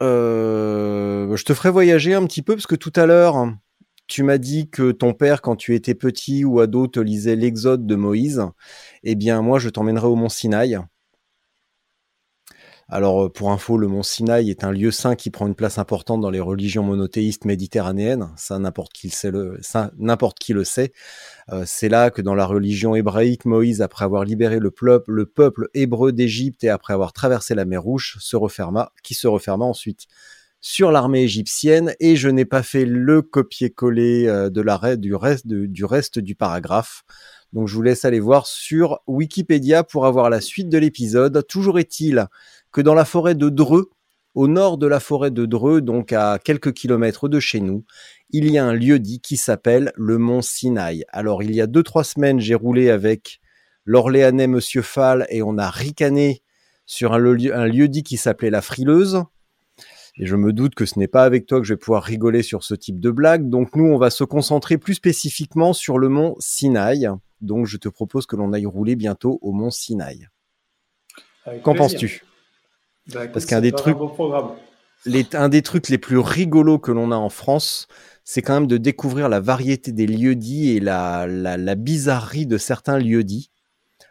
euh, je te ferai voyager un petit peu parce que tout à l'heure, tu m'as dit que ton père, quand tu étais petit ou ado, te lisait l'Exode de Moïse. Eh bien, moi, je t'emmènerai au Mont Sinaï. Alors, euh, pour info, le mont Sinaï est un lieu saint qui prend une place importante dans les religions monothéistes méditerranéennes. Ça, n'importe qui, le, qui le sait. Euh, c'est là que dans la religion hébraïque, Moïse, après avoir libéré le peuple, le peuple hébreu d'Égypte et après avoir traversé la mer Rouge, se referma, qui se referma ensuite sur l'armée égyptienne. Et je n'ai pas fait le copier-coller euh, de la, du, reste, du reste du paragraphe. Donc je vous laisse aller voir sur Wikipédia pour avoir la suite de l'épisode. Toujours est-il que dans la forêt de Dreux, au nord de la forêt de Dreux, donc à quelques kilomètres de chez nous, il y a un lieu dit qui s'appelle le Mont Sinaï. Alors il y a deux trois semaines, j'ai roulé avec l'Orléanais Monsieur Fall et on a ricané sur un, lieu dit qui s'appelait la Frileuse. Et je me doute que ce n'est pas avec toi que je vais pouvoir rigoler sur ce type de blague. Donc nous, on va se concentrer plus spécifiquement sur le mont Sinaï. Donc je te propose que l'on aille rouler bientôt au mont Sinaï. Qu'en penses-tu? Bah, Parce qu'un des trucs, un des trucs les plus rigolos que l'on a en France, c'est quand même de découvrir la variété des lieux-dits et la, la, bizarrerie de certains lieux-dits.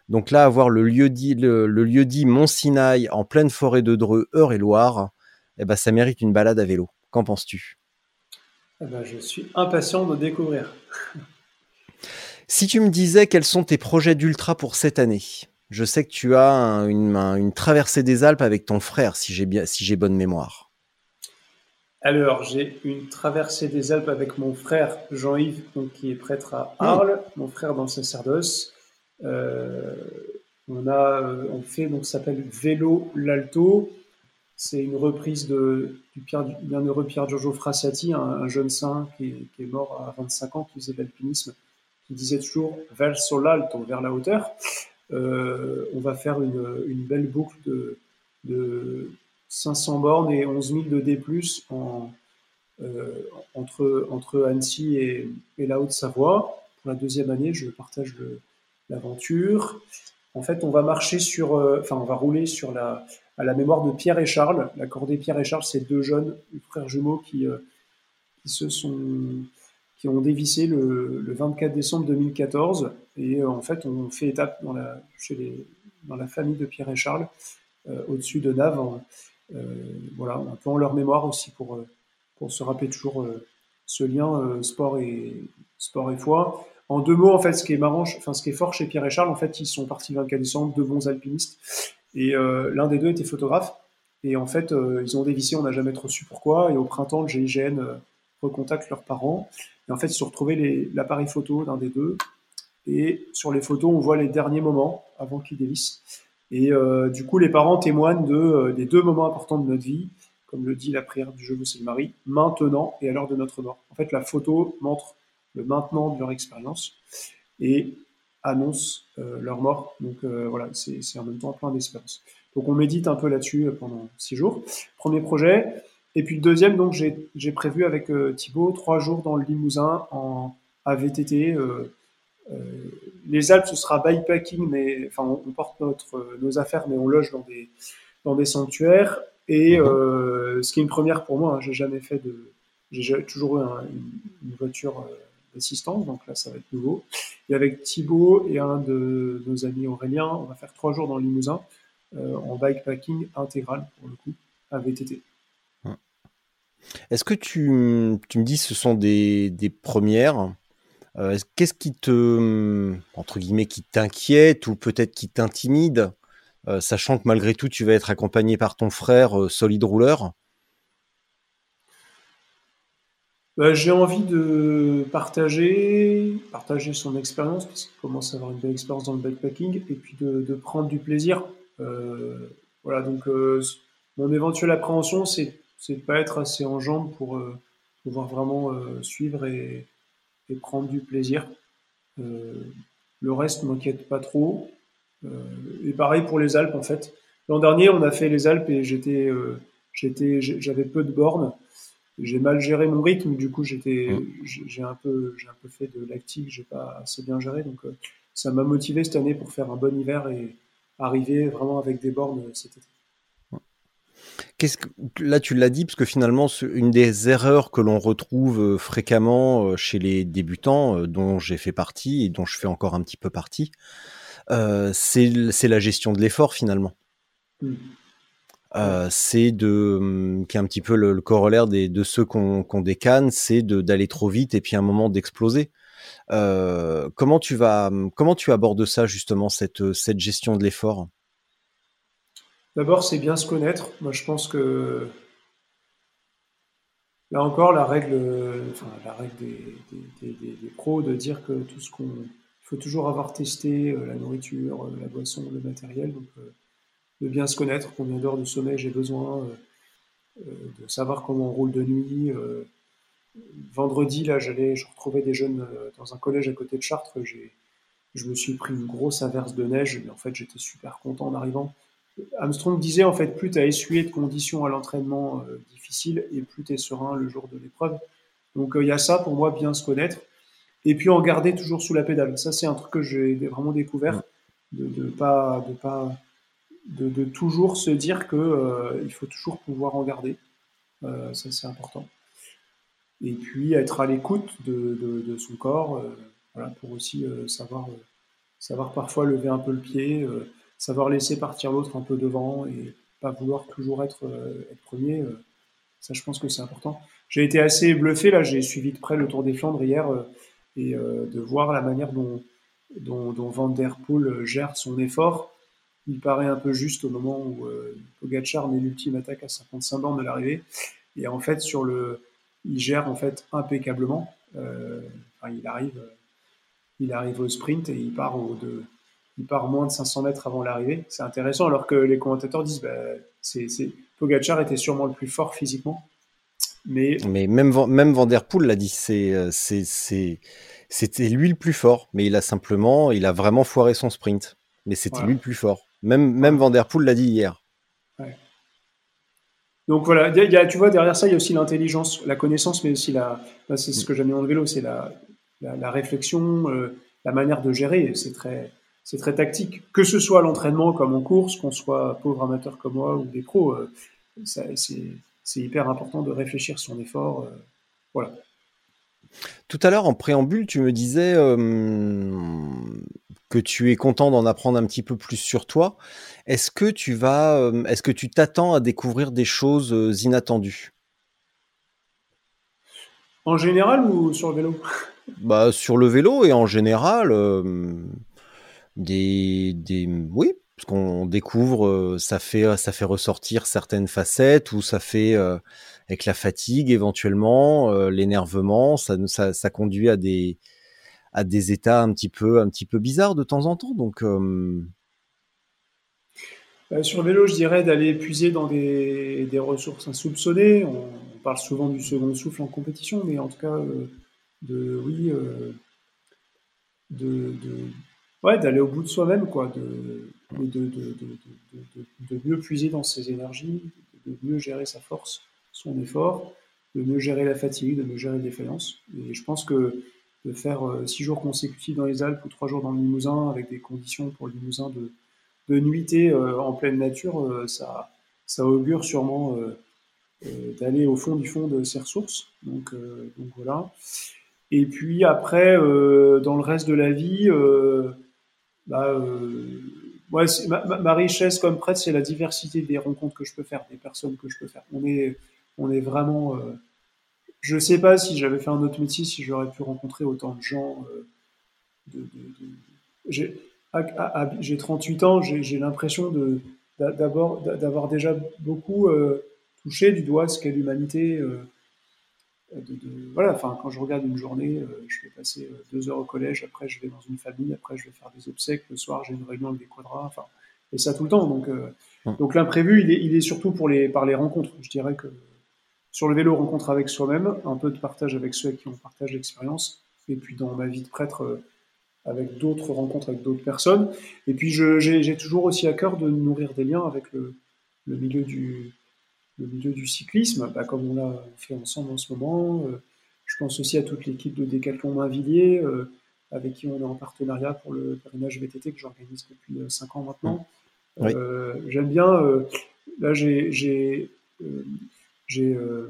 Donc là, avoir le lieu-dit, le, lieu-dit Mont-Sinaï en pleine forêt de Dreux, Eure-et-Loire, eh ben, ça mérite une balade à vélo. Qu'en penses-tu? Eh ben, Je suis impatient de découvrir. si tu me disais quels sont tes projets d'ultra pour cette année? Je sais que tu as une, traversée des Alpes avec ton frère, si j'ai bien, si j'ai bonne mémoire. Alors, j'ai une traversée des Alpes avec mon frère Jean-Yves, qui est prêtre à Arles, mon frère dans le sacerdoce. Euh, on a, on fait donc s'appelle Vélo l'Alto. C'est une reprise de, du bienheureux Pierre Giorgio Frassati, un, jeune saint qui est, mort à 25 ans, qui faisait de l'alpinisme, qui disait toujours sur l'alto, vers la hauteur. Euh, on va faire une, belle boucle de, 500 bornes et 11 000 de D+, euh, entre, entre Annecy et, la Haute-Savoie. Pour la deuxième année, je partage l'aventure. En fait, on va marcher sur, euh, enfin, on va rouler sur la, à la mémoire de Pierre et Charles. La cordée Pierre et Charles, c'est deux jeunes frères jumeaux qui se sont qui ont dévissé le, 24 décembre 2014. Et euh, en fait, on fait étape dans la, chez famille de Pierre et Charles, euh, au-dessus de Naves. Euh, voilà, un peu en leur mémoire aussi pour, pour se rappeler toujours ce lien sport, et, sport et foi. En deux mots, en fait, ce qui est marrant, enfin, ce qui est fort chez Pierre et Charles, en fait, ils sont partis le 24 décembre, deux bons alpinistes. Et l'un des deux était photographe. Et en fait, ils ont dévissé, on n'a jamais trop su pourquoi. Et au printemps, le GIGN recontacte leurs parents. Et en fait, ils se sont retrouvés l'appareil photo d'un des deux. Et sur les photos, on voit les derniers moments avant qu'ils dévissent. Et euh, du coup, les parents témoignent de, euh, des deux moments importants de notre vie, comme le dit la prière du Je vous le Marie, maintenant et à l'heure de notre mort. En fait, la photo montre le maintenant de leur expérience et annonce euh, leur mort. Donc voilà, c'est en même temps plein d'espérance. Donc on médite un peu là-dessus pendant six jours. Premier projet, et puis le deuxième, donc j'ai prévu avec euh, Thibaut trois jours dans le Limousin en AVTT. Euh, euh, les Alpes, ce sera bikepacking, mais enfin on, porte notre, nos affaires, mais on loge dans des dans des sanctuaires. Et mhm. ce qui est une première pour moi, hein, j'ai jamais fait de j'ai toujours eu une, voiture d'assistance, donc là, ça va être nouveau. Et avec Thibaut et un de nos amis Aurélien, on va faire trois jours dans le Limousin en bikepacking intégral, pour le coup, à VTT. Est-ce que tu, me dis ce sont des, premières euh, Qu'est-ce qui te, entre guillemets, qui t'inquiète ou peut-être qui t'intimide, euh, sachant que malgré tout tu vas être accompagné par ton frère euh, solide rouleur? Bah, J'ai envie de partager, partager son expérience, parce qu'il commence à avoir une belle expérience dans le backpacking, et puis de, prendre du plaisir. voilà, donc mon éventuelle appréhension, c'est c'est de pas être assez en jambes pour euh, pouvoir vraiment euh, suivre et, prendre du plaisir. Euh, le reste m'inquiète pas trop. et pareil pour les Alpes en fait. L'an dernier, on a fait les Alpes et j'étais, j'étais, j'avais peu de bornes. J'ai mal géré mon rythme, du coup j'étais, mmh. j'ai un peu, j'ai un peu fait de lactique, j'ai pas assez bien géré, donc ça m'a motivé cette année pour faire un bon hiver et arriver vraiment avec des bornes cet été là, tu l'as dit, parce que finalement, une des erreurs que l'on retrouve euh, fréquemment euh, chez les débutants, euh, dont j'ai fait partie et dont je fais encore un petit peu partie, c'est la gestion de l'effort finalement. Mmh. c'est de hum, qui est un petit peu le, corollaire de ceux qu'on décanne, c'est d'aller trop vite et puis à un moment d'exploser. comment tu vas, comment tu abordes ça justement cette cette gestion de l'effort? D'abord, c'est bien se connaître. Moi, je pense que là encore, la règle, des, pros de dire que tout ce qu'on, il faut toujours avoir testé euh, la nourriture, euh, la boisson, le matériel. Donc, euh, de bien se connaître, combien d'heures de sommeil j'ai besoin, de savoir comment on roule de nuit. vendredi, là, j'allais, je retrouvais des jeunes dans un collège à côté de Chartres. J'ai, je me suis pris une grosse averse de neige, mais en fait, j'étais super content en arrivant Armstrong disait en fait, plus tu as essuyé de conditions à l'entraînement euh, difficiles et plus tu es serein le jour de l'épreuve. Donc euh, il y a ça pour moi, bien se connaître. Et puis en garder toujours sous la pédale. Ça, c'est un truc que j'ai vraiment découvert, de, pas, de pas, de, toujours se dire que euh, il faut toujours pouvoir en garder. ça, c'est important. Et puis être à l'écoute de, de, son corps, voilà, pour aussi savoir, savoir parfois lever un peu le pied savoir laisser partir l'autre un peu devant et pas vouloir toujours être, euh, être premier. Euh, ça, je pense que c'est important. J'ai été assez bluffé, là, j'ai suivi de près le Tour des Flandres hier euh, et de voir la manière dont, dont, Van Der Poel gère son effort. Il paraît un peu juste au moment où Pogacar met l'ultime attaque à 55 bornes de l'arrivée. Et en fait, sur le, il gère en fait impeccablement. il arrive, il arrive au sprint et il part au, de, il part moins de 500 mètres avant l'arrivée. C'est intéressant, alors que les commentateurs disent bah, c'est, Pogacar était sûrement le plus fort physiquement. Mais, mais même, même Van Der Poel l'a dit, euh, c'est, c'est, c'était lui le plus fort, mais il a simplement, il a vraiment foiré son sprint. Mais c'était lui le plus fort. Même, même Van Der Poel l'a dit hier. Donc voilà, y a, tu vois, derrière ça, il y a aussi l'intelligence, la connaissance, mais aussi la. c'est ce que j'aime dans le vélo, c'est la, la, réflexion, euh, la manière de gérer. C'est très, c'est très tactique. Que ce soit à l'entraînement comme en course, qu'on soit pauvre amateur comme moi ou des pros, euh, c'est hyper important de réfléchir son effort. Euh, voilà. Tout à l'heure, en préambule, tu me disais euh, que tu es content d'en apprendre un petit peu plus sur toi. Est-ce que tu vas, est-ce que tu t'attends à découvrir des choses inattendues? En général ou sur le vélo? Bah sur le vélo et en général des, des oui, parce qu'on découvre, euh, ça fait ça fait ressortir certaines facettes ou ça fait euh, avec la fatigue éventuellement, euh, l'énervement, ça, ça conduit à des à des états un petit peu un petit peu bizarres de temps en temps. Donc sur le vélo, je dirais d'aller puiser dans des, des ressources insoupçonnées. On, parle souvent du second souffle en compétition, mais en tout cas, de oui, de ouais, d'aller au bout de soi-même, quoi, de, de, de, mieux puiser dans ses énergies, de mieux gérer sa force, son effort, de mieux gérer la fatigue, de mieux gérer les défaillances. Et je pense que de faire euh, six jours consécutifs dans les Alpes ou trois jours dans le Limousin, avec des conditions pour le Limousin de, de nuitée euh, en pleine nature, euh, ça, ça augure sûrement d'aller au fond du fond de ses ressources. Donc, donc voilà. Et puis après, dans le reste de la vie, bah, ouais, ma, richesse comme prêtre, c'est la diversité des rencontres que je peux faire, des personnes que je peux faire. On est, on est vraiment. Euh, je sais pas si j'avais fait un autre métier, si j'aurais pu rencontrer autant de gens. Euh, de, de, J'ai 38 ans, j'ai l'impression de d'abord d'avoir déjà beaucoup euh, touché du doigt ce qu'est l'humanité. Euh, de, voilà, enfin, quand je regarde une journée, euh, je vais passer deux heures au collège, après je vais dans une famille, après je vais faire des obsèques, le soir j'ai une réunion avec des quadras, enfin, et ça tout le temps. Donc, donc l'imprévu, il est, il est surtout pour les, par les rencontres. Je dirais que sur le vélo, rencontre avec soi-même, un peu de partage avec ceux qui ont partagé l'expérience, et puis dans ma vie de prêtre, euh, avec d'autres rencontres avec d'autres personnes. Et puis j'ai toujours aussi à cœur de nourrir des liens avec le, milieu, du, milieu du cyclisme, bah, comme on l'a fait ensemble en ce moment. Euh, je pense aussi à toute l'équipe de Décathlon Mainvilliers, euh, avec qui on est en partenariat pour le pèlerinage VTT que j'organise depuis 5 ans maintenant. J'aime bien, là j'ai euh,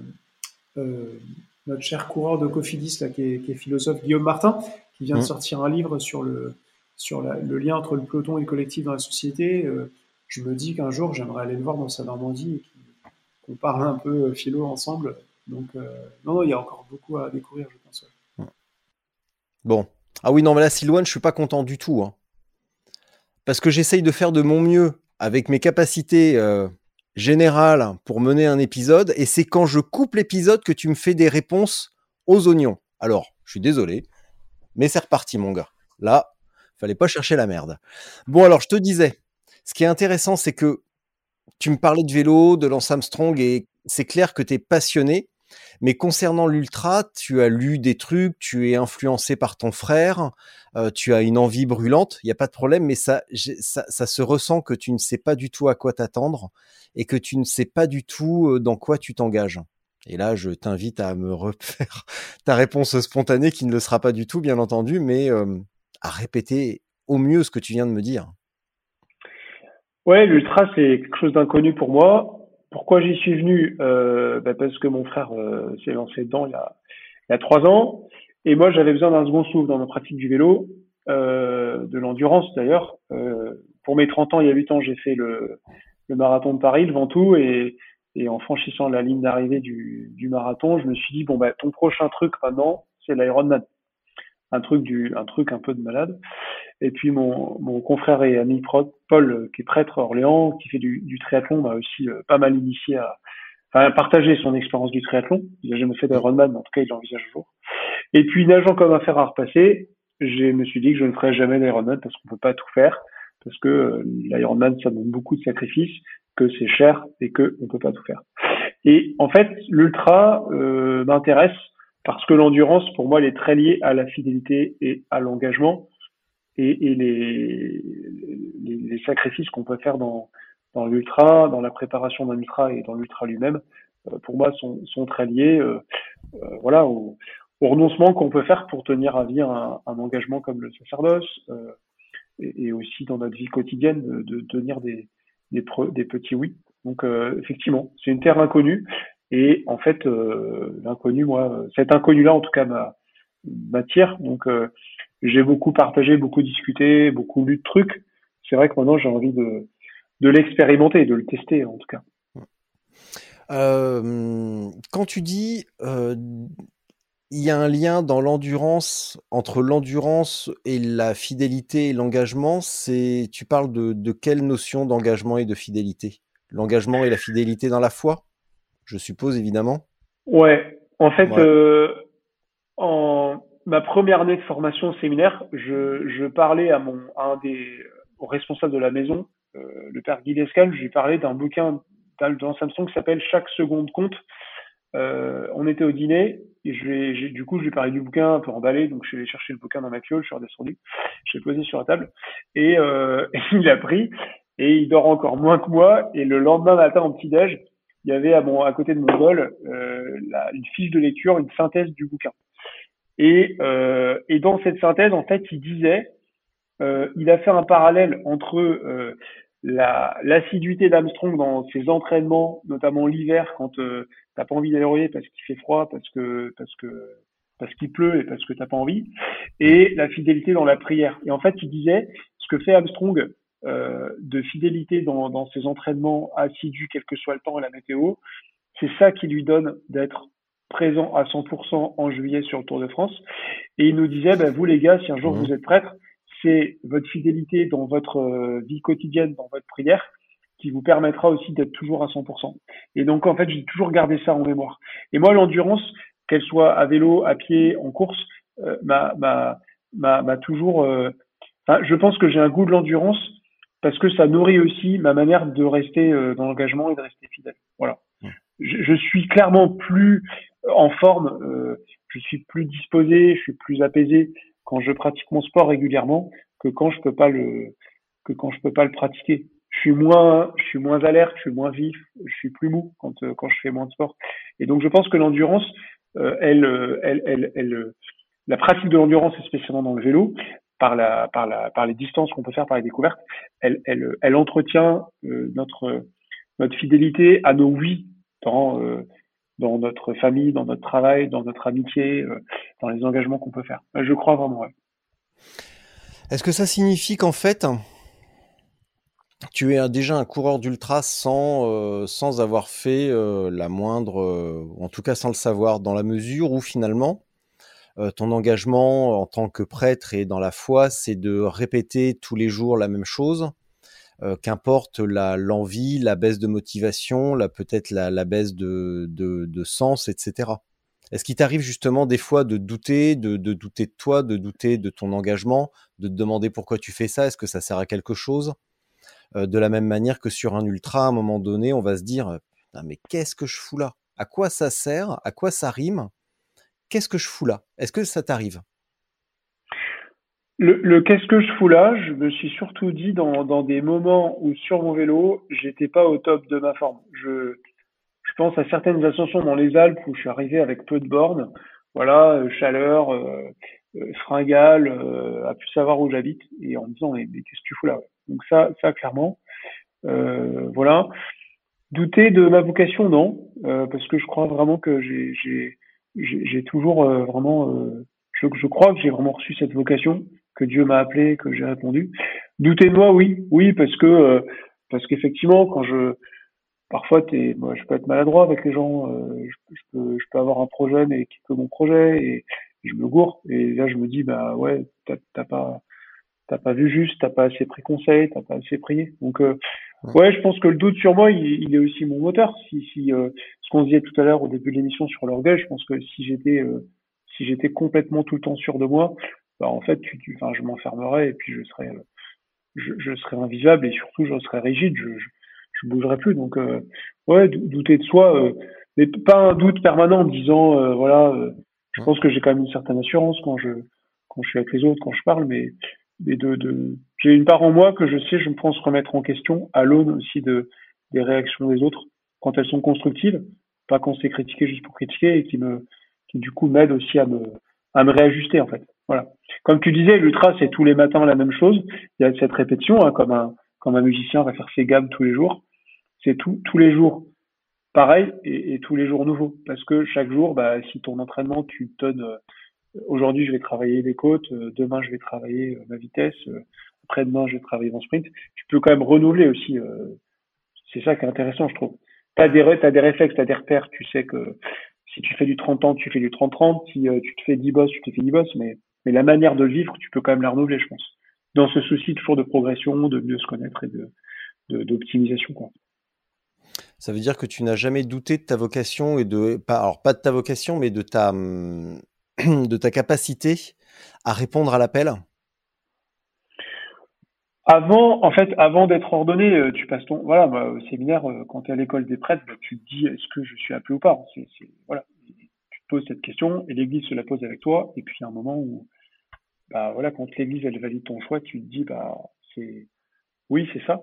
euh, notre cher coureur de Cofidis, là, qui, est, philosophe, Guillaume Martin, qui vient de mmh. sortir un livre sur le, sur le lien entre le peloton et le collectif dans la société. Euh, je me dis qu'un jour, j'aimerais aller le voir dans sa Normandie qu'on parle un peu philo ensemble. Donc, non, il y a encore beaucoup à découvrir, je pense. Bon. Ah oui, non, mais là, Silouane, je suis pas content du tout. Hein. Parce que j'essaye de faire de mon mieux avec mes capacités général pour mener un épisode, et c'est quand je coupe l'épisode que tu me fais des réponses aux oignons. Alors, je suis désolé, mais c'est reparti, mon gars. Là, fallait pas chercher la merde. Bon, alors, je te disais, ce qui est intéressant, c'est que tu me parlais de vélo, de Lance Armstrong, et c'est clair que tu es passionné. Mais concernant l'ultra, tu as lu des trucs, tu es influencé par ton frère, euh, tu as une envie brûlante, il n'y a pas de problème, mais ça, ça, se ressent que tu ne sais pas du tout à quoi t'attendre et que tu ne sais pas du tout euh, dans quoi tu t'engages. Et là, je t'invite à me refaire <laughs> ta réponse spontanée, qui ne le sera pas du tout, bien entendu, mais euh, à répéter au mieux ce que tu viens de me dire. Ouais, l'ultra, c'est quelque chose d'inconnu pour moi. Pourquoi j'y suis venu euh, bah, Parce que mon frère euh, s'est lancé dedans il y, a, il y a trois ans. Et moi, j'avais besoin d'un second souffle dans ma pratique du vélo, euh, de l'endurance d'ailleurs. Euh, pour mes 30 ans, il y a 8 ans, j'ai fait le, le, marathon de Paris, le Ventoux, et, et en franchissant la ligne d'arrivée du, du, marathon, je me suis dit, bon, bah, ton prochain truc maintenant, c'est l'Ironman. Un truc, du, un truc un peu de malade. Et puis mon, mon confrère et ami Paul, euh, qui est prêtre à Orléans, qui fait du, du triathlon, m'a aussi euh, pas mal initié à, à, partager son expérience du triathlon. Il n'a jamais fait d'Ironman, mais en tout cas, il l'envisage un jour. Et puis, nageant comme fer à repasser, je me suis dit que je ne ferais jamais d'Ironman parce qu'on peut pas tout faire, parce que euh, l'Ironman, ça demande beaucoup de sacrifices, que c'est cher et que on peut pas tout faire. Et en fait, l'ultra euh, m'intéresse parce que l'endurance, pour moi, elle est très liée à la fidélité et à l'engagement et, et les, les, les, sacrifices qu'on peut faire dans, dans l'ultra, dans la préparation d'un ultra et dans l'ultra lui-même, euh, pour moi, sont, sont très liés euh, euh, voilà, au, au renoncement qu'on peut faire pour tenir à vie un, un engagement comme le sacerdoce et, et, aussi dans notre vie quotidienne de, de tenir des, des, des, petits oui. Donc effectivement, c'est une terre inconnue et en fait l'inconnu, moi, cet inconnu-là en tout cas m'attire. Donc j'ai beaucoup partagé, beaucoup discuté, beaucoup lu de trucs. C'est vrai que maintenant j'ai envie de, de l'expérimenter, de le tester en tout cas. Euh, quand tu dis euh, il y a un lien dans l'endurance entre l'endurance et la fidélité et l'engagement, c'est tu parles de, de quelle notion d'engagement et de fidélité? L'engagement et la fidélité dans la foi, je suppose évidemment. Ouais, en fait, euh, en ma première année de formation au séminaire, je, parlais à mon un des responsables de la maison, euh, le père Guy Lescal, je lui parlais d'un bouquin dans Samsung qui s'appelle Chaque seconde compte. Euh, on était au dîner et je du coup je lui parlais du bouquin un peu emballé, donc je suis chercher le bouquin dans ma fiole, je suis redescendu, je l'ai posé sur la table et, euh, <laughs> il a pris et il dort encore moins que moi et le lendemain matin en petit déj, il y avait à, côté de mon bol une fiche de lecture, une synthèse du bouquin. Et, euh, et dans cette synthèse, en fait, il disait, euh, il a fait un parallèle entre euh, l'assiduité d'Armstrong dans ses entraînements, notamment l'hiver, quand euh, t'as pas envie d'aller au parce qu'il fait froid, parce que parce que parce qu'il pleut et parce que t'as pas envie, et la fidélité dans la prière. Et en fait, il disait ce que fait Armstrong euh, de fidélité dans, dans ses entraînements assidus, quel que soit le temps et la météo, c'est ça qui lui donne d'être présent à 100% en juillet sur le Tour de France. Et il nous disait, ben, vous les gars, si un jour mmh. vous êtes prêtres, c'est votre fidélité dans votre euh, vie quotidienne, dans votre prière, qui vous permettra aussi d'être toujours à 100%. Et donc, en fait, j'ai toujours gardé ça en mémoire. Et moi, l'endurance, qu'elle soit à vélo, à pied, en course, euh, m'a toujours... Euh, je pense que j'ai un goût de l'endurance parce que ça nourrit aussi ma manière de rester euh, dans l'engagement et de rester fidèle. Voilà. Je, je, suis clairement plus en forme, euh, je suis plus disposé, je suis plus apaisé quand je pratique mon sport régulièrement que quand je peux pas le que quand je peux pas le pratiquer. Je suis moins je suis moins alerte, je suis moins vif, je suis plus mou quand euh, quand je fais moins de sport. Et donc je pense que l'endurance euh, elle, elle, elle, elle, la pratique de l'endurance, spécialement dans le vélo, par la, par la, par les distances qu'on peut faire par les découvertes, elle, elle, elle entretient euh, notre, notre fidélité à nos oui dans, dans notre famille, dans notre travail, dans notre amitié, euh, dans les engagements qu'on peut faire. Je crois vraiment. Est-ce que ça signifie qu'en fait, tu es déjà un coureur d'ultra sans, euh, sans avoir fait euh, la moindre, en tout cas sans le savoir, dans la mesure où finalement, ton engagement en tant que prêtre et dans la foi, c'est de répéter tous les jours la même chose, euh, qu'importe l'envie, la baisse de motivation, peut-être la, baisse de, sens, etc. Est-ce qu'il t'arrive justement des fois de douter, de, douter de toi, de douter de ton engagement, de te demander pourquoi tu fais ça? Est-ce que ça sert à quelque chose? Euh, De la même manière que sur un ultra, à un moment donné, on va se dire mais qu'est-ce que je fous là? À quoi ça sert? À quoi ça rime? Qu'est-ce que je fous là? Est-ce que ça t'arrive? Le, qu'est-ce que je fous là Je me suis surtout dit dans, dans des moments où sur mon vélo, j'étais pas au top de ma forme. Je, je pense à certaines ascensions dans les Alpes où je suis arrivé avec peu de bornes. Voilà, euh, chaleur, euh, euh, euh, à plus savoir où j'habite et en me disant mais, qu'est-ce que tu fous là? Donc ça, ça clairement, euh, voilà. Douter de ma vocation, non, parce que je crois vraiment que j'ai, toujours vraiment, je, je crois que j'ai vraiment reçu cette vocation que Dieu m'a appelé, que j'ai répondu. Douter de moi, oui, oui, parce que euh, parce qu'effectivement, quand je parfois t'es, moi, je peux être maladroit avec les gens, euh, je, peux je peux avoir un projet mais qui peut mon projet et, je me gourre et là je me dis bah ouais t'as pas t'as pas vu juste, t'as pas assez pris conseil, t'as pas assez prié. Donc euh, ouais, je pense que le doute sur moi, il, il est aussi mon moteur. Si si ce qu'on disait tout à l'heure au début de l'émission sur l'orgueil, je pense que si j'étais si j'étais complètement tout le temps sûr de moi, bah, en fait, tu, tu, enfin, je m'enfermerais et puis je serais, je, je, serais invisible et surtout je serais rigide, je, je, je bougerais plus. Donc, euh, ouais, douter de soi, euh, mais pas un doute permanent en disant, euh, voilà, euh, je pense que j'ai quand même une certaine assurance quand je, quand je suis avec les autres, quand je parle, mais, mais de, de j'ai une part en moi que je sais, je me pense remettre en question à l'aune aussi de des réactions des autres quand elles sont constructives, pas quand c'est critiqué juste pour critiquer et qui me, qui du coup m'aide aussi à me, à me réajuster en fait. Voilà. Comme tu disais, l'ultra, c'est tous les matins la même chose. Il y a cette répétition, hein, comme, un, comme un musicien va faire ses gammes tous les jours. C'est tout, tous les jours pareil et, tous les jours nouveau. Parce que chaque jour, bah, si ton entraînement, tu te donnes, euh, aujourd'hui, je vais travailler les côtes, euh, demain, je vais travailler euh, ma vitesse, après-demain, je vais travailler mon sprint, tu peux quand même renouveler aussi. c'est ça qui est intéressant, je trouve. Tu as as des réflexes, tu as des repères, tu sais que si tu fais du 30 ans, tu fais du 30-30, si tu te fais 10 bosses, tu te fais 10 bosses, mais mais la manière de le vivre, tu peux quand même la renouveler, je pense. Dans ce souci toujours de progression, de mieux se connaître et de d'optimisation, quoi. Ça veut dire que tu n'as jamais douté de ta vocation et de pas alors pas de ta vocation, mais de ta <clears throat> de ta capacité à répondre à l'appel? Avant, en fait, avant d'être ordonné, euh, tu passes ton voilà bah, au séminaire euh, quand tu es à l'école des prêtres, bah, tu te dis est-ce que je suis appelé ou pas? Voilà, tu te poses cette question et l'Église se la pose avec toi. Et puis il y a un moment où bah voilà, quand l'Église elle valide ton choix, tu te dis bah c'est oui c'est ça.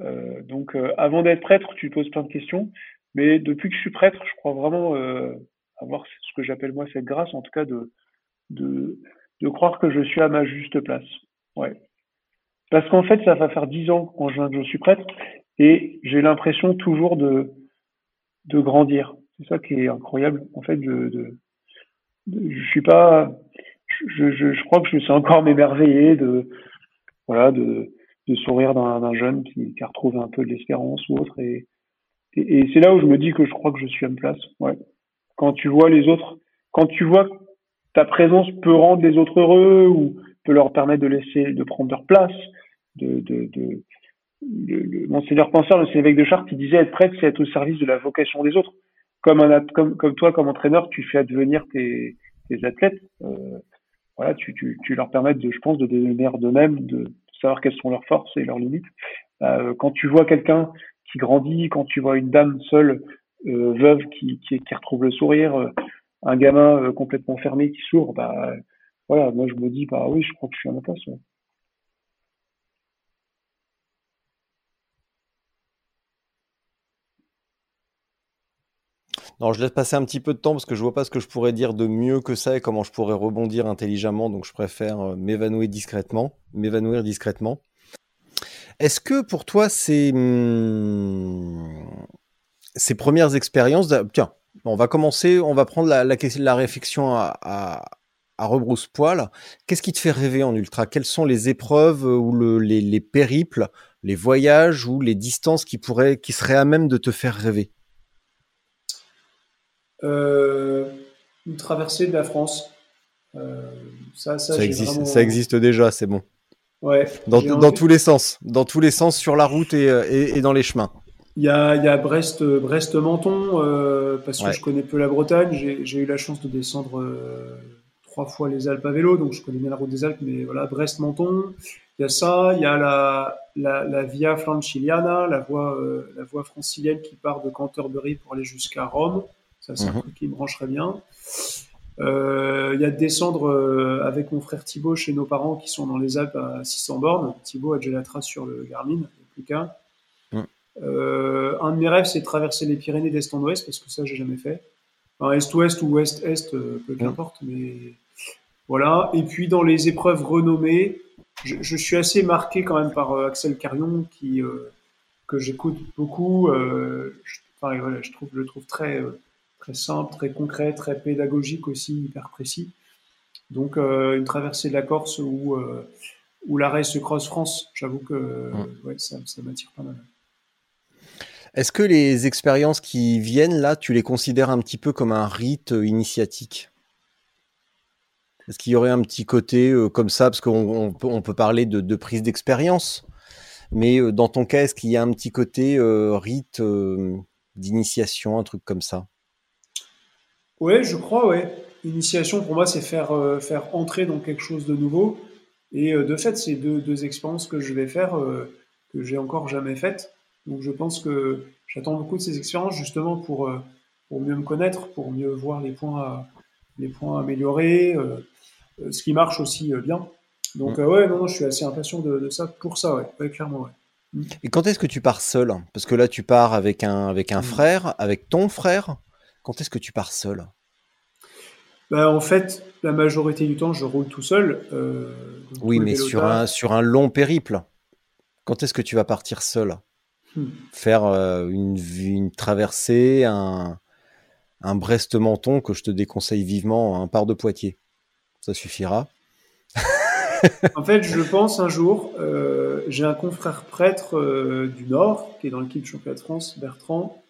Euh, donc euh, avant d'être prêtre, tu poses plein de questions, mais depuis que je suis prêtre, je crois vraiment euh, avoir ce que j'appelle moi cette grâce, en tout cas de, de de croire que je suis à ma juste place. Ouais. Parce qu'en fait, ça va faire dix ans quand je, je suis prêtre et j'ai l'impression toujours de, de grandir. C'est ça qui est incroyable. En fait, je, de, je suis pas, je, je, je, crois que je suis encore m'émerveiller de, voilà, de, de sourire d'un jeune qui, qui, a retrouvé un peu de l'espérance ou autre. Et, et, c'est là où je me dis que je crois que je suis à ma place. Ouais. Quand tu vois les autres, quand tu vois que ta présence peut rendre les autres heureux ou peut leur permettre de laisser, de prendre leur place, de, de, de le, le, Monseigneur Penseur, le évêque de Chartres, il disait être prêtre, c'est être au service de la vocation des autres. Comme, un, comme toi, comme entraîneur, tu fais advenir tes, tes athlètes. Euh, voilà, tu, tu, tu, leur permets, de, je pense, de devenir d'eux-mêmes, de savoir quelles sont leurs forces et leurs limites. Euh, quand tu vois quelqu'un qui grandit, quand tu vois une dame seule, euh, veuve, qui, qui, qui, retrouve le sourire, euh, un gamin euh, complètement fermé qui s'ouvre, bah voilà, moi je me dis, bah oui, je crois que je suis à ma place. Non, je laisse passer un petit peu de temps parce que je vois pas ce que je pourrais dire de mieux que ça et comment je pourrais rebondir intelligemment, donc je préfère euh, m'évanouir discrètement, m'évanouir discrètement. Est-ce que pour toi, ces, hmm, ces premières expériences, tiens, on va commencer, on va prendre la, réflexion à, à, rebrousse-poil. Qu'est-ce qui te fait rêver en ultra? Quelles sont les épreuves ou le, les, les périples, les voyages ou les distances qui pourraient, qui seraient à même de te faire rêver? Une traversée de la France. Euh, ça, ça, ça, existe, vraiment... ça, existe, déjà, c'est bon. Ouais, dans, dans tous les sens, dans tous les sens, sur la route et, et, et dans les chemins. Il y a, il y a Brest, Brest Menton, euh, parce que ouais. je connais peu la Bretagne. J'ai eu la chance de descendre euh, trois fois les Alpes à vélo, donc je connais bien la route des Alpes. Mais voilà, Brest Menton. Il y a ça. Il y a la, la, la Via Franciliana, la voie, euh, la voie francilienne qui part de Canterbury pour aller jusqu'à Rome. Ça, c'est mmh. un truc qui me brancherait bien. Euh, il y a de descendre euh, avec mon frère Thibaut chez nos parents qui sont dans les Alpes à 600 bornes. Thibaut a déjà la trace sur le Garmin, plus qu'un. Mmh. Euh, un de mes rêves, c'est de traverser les Pyrénées d'est en ouest, parce que ça, j'ai jamais fait. Enfin, est-ouest ou ouest-est, peu qu'importe, mmh. mais voilà. Et puis, dans les épreuves renommées, je, je suis assez marqué quand même par Axel Carion, qui, que j'écoute beaucoup. je, enfin, voilà, je trouve, je le trouve très très simple, très concret, très pédagogique aussi, hyper précis. Donc euh, une traversée de la Corse ou euh, ou la race Cross France, j'avoue que mmh. ouais, ça, ça m'attire pas mal. Est-ce que les expériences qui viennent là, tu les considères un petit peu comme un rite initiatique? Est-ce qu'il y aurait un petit côté euh, comme ça? Parce qu'on on peut, on peut, parler de, de prise d'expérience, mais euh, dans ton cas, est-ce qu'il y a un petit côté euh, rite d'initiation, un truc comme ça? Ouais, je crois, ouais. Initiation, pour moi, c'est faire, euh, faire entrer dans quelque chose de nouveau. Et euh, de fait, c'est deux, deux expériences que je vais faire euh, que j'ai encore jamais faites. Donc je pense que j'attends beaucoup de ces expériences justement pour, euh, pour mieux me connaître, pour mieux voir les points à, les points améliorés, euh, euh, ce qui marche aussi bien. Donc mmh. ouais, non, non, je suis assez impatient de, de ça pour ça, ouais, ouais clairement, ouais. Mmh. Et quand est-ce que tu pars seul? Parce que là, tu pars avec un, avec un mmh. frère, avec ton frère. Quand est-ce que tu pars seul? Bah, En fait, la majorité du temps, je roule tout seul. Euh, oui, mais sur un, sur un long périple, quand est-ce que tu vas partir seul? Hmm. Faire euh, une, une traversée, un, un Brest-Menton que je te déconseille vivement, un part de Poitiers? Ça suffira. en fait, je <laughs> pense un jour, euh, j'ai un confrère prêtre euh, du Nord, qui est dans l'équipe championnat de France, Bertrand,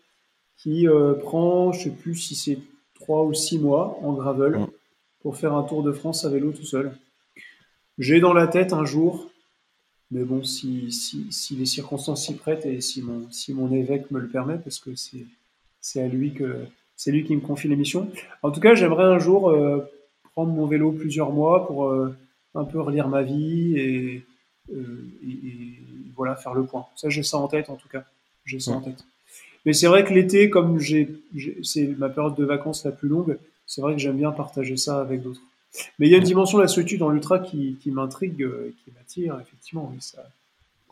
qui euh, prend, je sais plus si c'est trois ou six mois en gravel mmh. pour faire un tour de France à vélo tout seul. J'ai dans la tête un jour, mais bon, si, si, si les circonstances s'y prêtent et si mon, si mon évêque me le permet, parce que c'est, c'est à lui que c'est lui qui me confie l'émission. En tout cas, j'aimerais un jour euh, prendre mon vélo plusieurs mois pour euh, un peu relire ma vie et, euh, et, et, voilà faire le point. Ça, j'ai ça en tête en tout cas. J'ai ça mmh. en tête. Mais c'est vrai que l'été, comme j'ai, c'est ma période de vacances la plus longue, c'est vrai que j'aime bien partager ça avec d'autres. Mais il y a une dimension de la solitude dans l'ultra qui, qui m'intrigue, euh, qui m'attire, effectivement.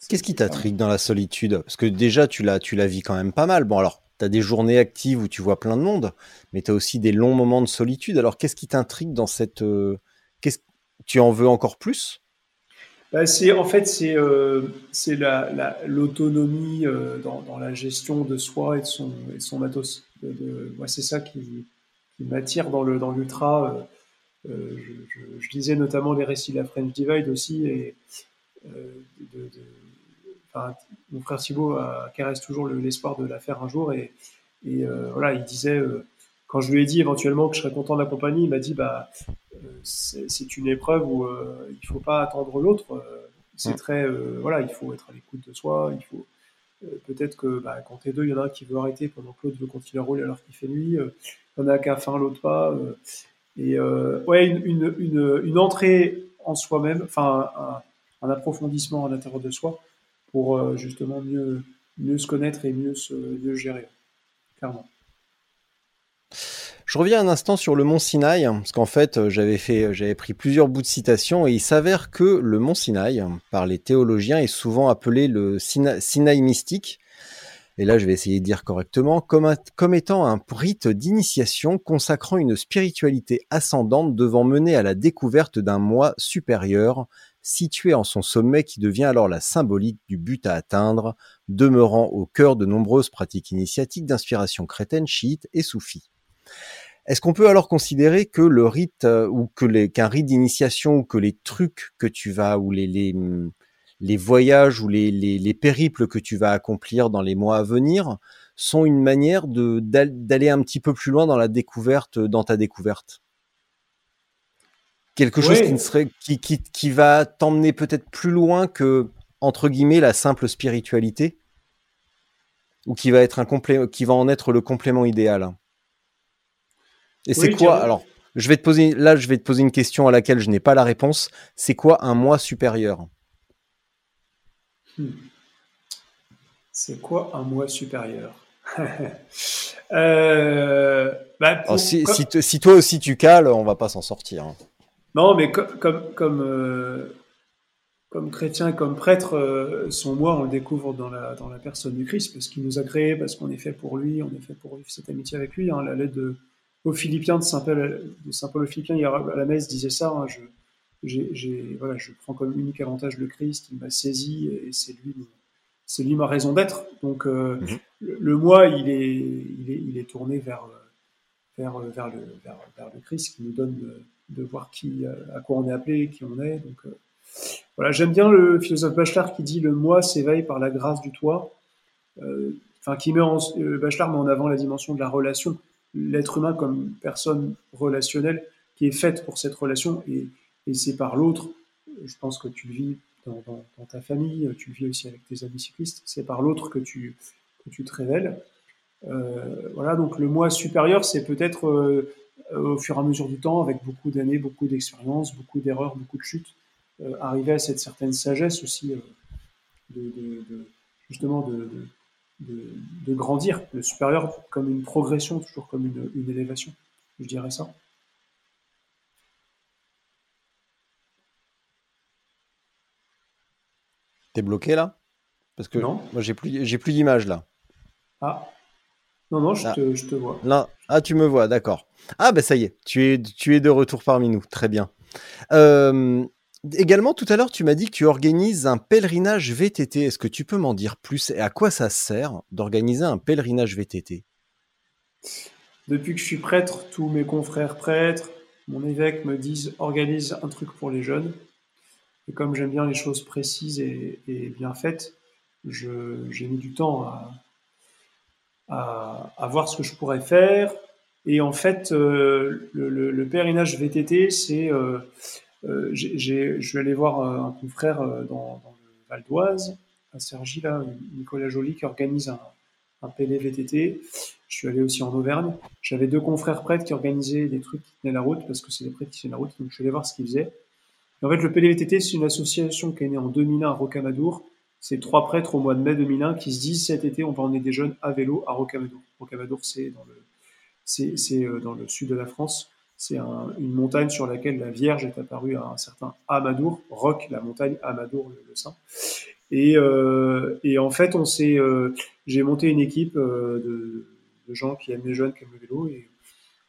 Qu'est-ce qui t'intrigue dans la solitude? Parce que déjà, tu la, tu la vis quand même pas mal. Bon, alors, tu as des journées actives où tu vois plein de monde, mais tu as aussi des longs moments de solitude. Alors, qu'est-ce qui t'intrigue dans cette. Euh. Tu en veux encore plus? C'est en fait c'est euh, c'est l'autonomie euh, dans, dans, la gestion de soi et de son et son matos. Moi, c'est ça qui, qui m'attire dans le dans l'ultra. Euh, je, je, je, lisais notamment les récits de la French Divide aussi et mon frère Thibault caresse toujours l'espoir de la faire un jour et voilà, il disait quand je lui ai dit éventuellement que je serais content de l'accompagner, il m'a dit bah c'est une épreuve où euh, il faut pas attendre l'autre. Euh, c'est mm. très euh, voilà, il faut être à l'écoute de soi. Il faut peut-être que bah, quand t'es deux, il y en a un qui veut arrêter pendant que l'autre veut continuer à rouler alors qu'il fait nuit. il y en a qu'à faire l'autre pas. et ouais, une, une, une, une, entrée en soi-même, enfin un, un, approfondissement à l'intérieur de soi pour justement mieux, mieux se connaître et mieux se mieux gérer, clairement. Je reviens un instant sur le mont Sinaï, parce qu'en fait, euh, euh, j'avais pris plusieurs bouts de citations, et il s'avère que le mont Sinaï, par les théologiens, est souvent appelé le Sinaï mystique. Et là, je vais essayer de dire correctement, comme, comme étant un rite d'initiation consacrant une spiritualité ascendante devant mener à la découverte d'un moi supérieur, situé en son sommet qui devient alors la symbolique du but à atteindre, demeurant au cœur de nombreuses pratiques initiatiques d'inspiration chrétienne, chiite et soufie. Est-ce qu'on peut alors considérer que le rite euh, ou que les qu'un rite d'initiation ou que les trucs que tu vas ou les les, les voyages ou les, les, les, périples que tu vas accomplir dans les mois à venir sont une manière de d'aller un petit peu plus loin dans la découverte dans ta découverte? Quelque chose qui ne serait qui qui, qui va t'emmener peut-être plus loin que entre guillemets la simple spiritualité? Ou qui va être un qui va en être le complément idéal? Et c'est quoi alors je vais te poser là, je vais te poser une question à laquelle je n'ai pas la réponse. C'est quoi un moi supérieur? Hmm. C'est quoi un moi supérieur? <laughs> Euh, bah, oh, si, si, toi aussi tu cales, on va pas s'en sortir. Hein. Non, mais comme comme comme, euh, comme chrétien, comme prêtre, euh, son moi, on le découvre dans la dans la personne du Christ, parce qu'il nous a créés, parce qu'on est fait pour lui, on est fait pour vivre cette amitié avec lui. Hein, la lettre de aux Philippiens de Saint-Paul, de Saint-Paul aux Philippiens, hier à la messe, disait ça. Hein, je, j'ai, voilà, je prends comme unique avantage le Christ, il m'a saisi et c'est lui, c'est lui ma raison d'être. Donc euh, mhm. le, moi, il est, il est, il est tourné vers, vers, vers, le, vers, vers le Christ qui nous donne de, de, voir qui, à quoi on est appelé, qui on est. Donc euh, voilà, j'aime bien le philosophe Bachelard qui dit le moi s'éveille par la grâce du toi. Euh, enfin, qui met en, Bachelard met en avant la dimension de la relation l'être humain comme personne relationnelle qui est faite pour cette relation et, et c'est par l'autre. Je pense que tu le vis dans, ta famille, tu le vis aussi avec tes amis cyclistes. C'est par l'autre que tu, que tu te révèles. Euh, voilà, donc le moi supérieur, c'est peut-être euh, au fur et à mesure du temps, avec beaucoup d'années, beaucoup d'expériences, beaucoup d'erreurs, beaucoup de chutes, euh, arriver à cette certaine sagesse aussi de, justement de, de, grandir, le supérieur comme une progression, toujours comme une, élévation. Je dirais ça. T'es bloqué là? Parce que non. moi j'ai plus j'ai plus d'image là. Ah. Non, non, je, ah. te, je te, vois. Là. Ah, tu me vois, d'accord. Ah, ben ça y est, tu es, tu es de retour parmi nous. Très bien. Euh, Également, tout à l'heure, tu m'as dit que tu organises un pèlerinage VTT. Est-ce que tu peux m'en dire plus et à quoi ça sert d'organiser un pèlerinage VTT Depuis que je suis prêtre, tous mes confrères prêtres, mon évêque me disent organise un truc pour les jeunes. Et comme j'aime bien les choses précises et, bien faites, j'ai mis du temps à, voir ce que je pourrais faire. Et en fait, euh, le, pèlerinage VTT, c'est euh, euh, je suis allé voir euh, un confrère euh, dans, dans le Val d'Oise, à Sergi, là, Nicolas Joly, qui organise un, un PLVTT. Je suis allé aussi en Auvergne. J'avais deux confrères prêtres qui organisaient des trucs qui tenaient la route, parce que c'est des prêtres qui tiennent la route, donc je suis allé voir ce qu'ils faisaient. en fait, le PLVTT, c'est une association qui est née en 2001 à Rocamadour. C'est trois prêtres au mois de mai 2001 qui se disent cet été, on va emmener des jeunes à vélo à Rocamadour. Rocamadour, c'est dans le, c'est, dans le sud de la France. C'est une montagne sur laquelle la Vierge est apparue à un certain Amadour, Roc, la montagne Amadour, le, saint. Et, euh, et, en fait, on s'est, euh, j'ai monté une équipe euh, de, de, gens qui aiment les jeunes, qui aiment le vélo, et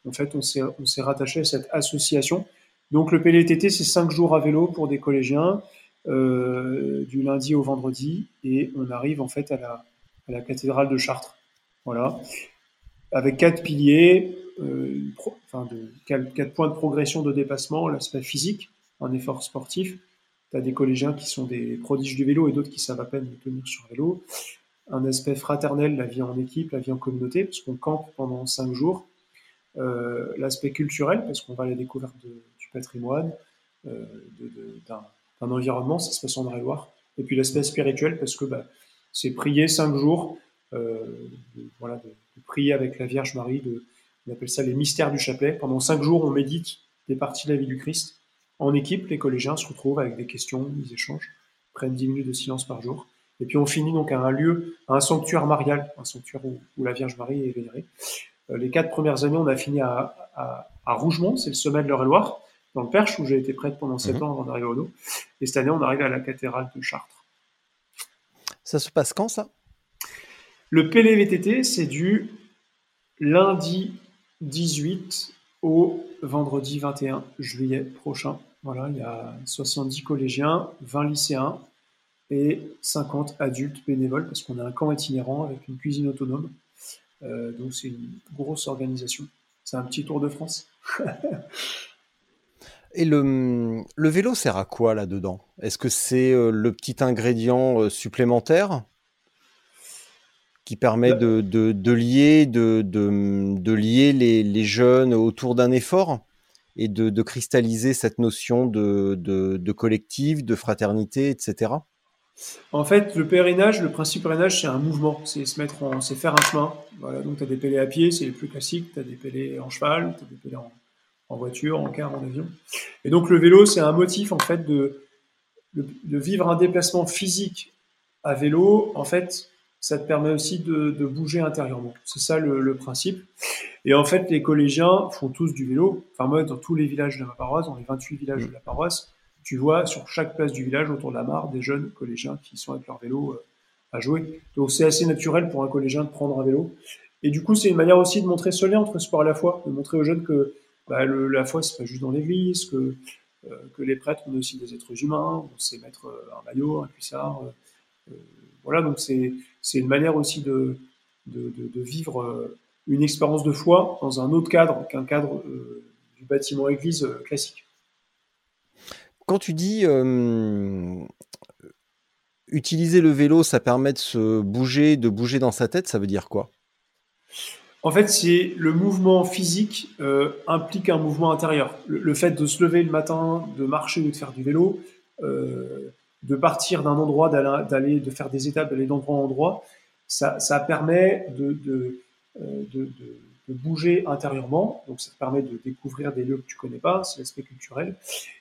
en fait, on s'est, on s'est rattaché à cette association. Donc, le PLTT, c'est cinq jours à vélo pour des collégiens. du lundi au vendredi, et on arrive en fait à la, à la cathédrale de Chartres. Voilà. Avec quatre piliers, enfin de, quatre, points de progression de dépassement, l'aspect physique, un effort sportif. Tu as des collégiens qui sont des prodiges du vélo et d'autres qui savent à peine tenir sur vélo. Un aspect fraternel, la vie en équipe, la vie en communauté, parce qu'on campe pendant cinq jours. Euh, l'aspect culturel, parce qu'on va à la découverte du patrimoine, euh, d'un environnement, ça se passe en loire Et puis l'aspect spirituel, parce que bah, c'est prier cinq jours, euh, voilà, de, prier avec la Vierge Marie, de, on appelle ça les mystères du chapelet. Pendant cinq jours, on médite des parties de la vie du Christ. En équipe, les collégiens se retrouvent avec des questions, des échanges, prennent dix minutes de silence par jour. Et puis on finit donc à un lieu, à un sanctuaire marial, un sanctuaire où, la Vierge Marie est vénérée. Euh, les quatre premières années, on a fini à, Rougemont, c'est le sommet de l'Eure-et-Loire, dans le Perche, où j'ai été prêtre pendant sept mhm. ans avant d'arriver au dos. Et cette année, on arrive à la cathédrale de Chartres. Ça se passe quand, ça? Le PLVTT, c'est du lundi 18 au vendredi 21 juillet prochain. Voilà, il y a 70 collégiens, 20 lycéens et 50 adultes bénévoles parce qu'on a un camp itinérant avec une cuisine autonome. Euh, donc c'est une grosse organisation. C'est un petit tour de France. <laughs> et le, le, vélo sert à quoi là-dedans Est-ce que c'est euh, le petit ingrédient euh, supplémentaire? Qui permet de, de, lier, de, de lier les, les, jeunes autour d'un effort et de, cristalliser cette notion de, collectif, de fraternité, etc. En fait, le pèlerinage, le principe pèlerinage, c'est un mouvement, c'est se mettre c'est faire un chemin. Voilà, donc tu as des pélés à pied, c'est les plus classiques, tu as des pélés en cheval, tu as des pélés en, en, voiture, en car, en avion. Et donc le vélo, c'est un motif en fait de, de, vivre un déplacement physique à vélo, en fait, ça te permet aussi de, bouger intérieurement. C'est ça le, principe. Et en fait, les collégiens font tous du vélo. Enfin, moi, dans tous les villages de ma paroisse, dans les 28 villages de la paroisse, tu vois sur chaque place du village, autour de la mare, des jeunes collégiens qui sont avec leur vélo euh, à jouer. Donc, c'est assez naturel pour un collégien de prendre un vélo. Et du coup, c'est une manière aussi de montrer ce lien entre sport et la foi, de montrer aux jeunes que bah, la foi, c'est pas juste dans l'église, que, euh, que les prêtres, on est aussi des êtres humains, on sait mettre euh, un maillot, un cuissard. Voilà, donc c'est c'est une manière aussi de, de, vivre euh, une expérience de foi dans un autre cadre qu'un cadre euh, du bâtiment église euh, classique. Quand tu dis utiliser le vélo, ça permet de se bouger, de bouger dans sa tête, ça veut dire quoi? En fait, c'est le mouvement physique implique un mouvement intérieur. Le, fait de se lever le matin, de marcher ou de faire du vélo, de partir d'un endroit, d'aller, de faire des étapes, d'aller d'endroit en endroit, ça, ça permet de, de, euh, de, de, bouger intérieurement. Donc, ça te permet de découvrir des lieux que tu connais pas, c'est l'aspect culturel.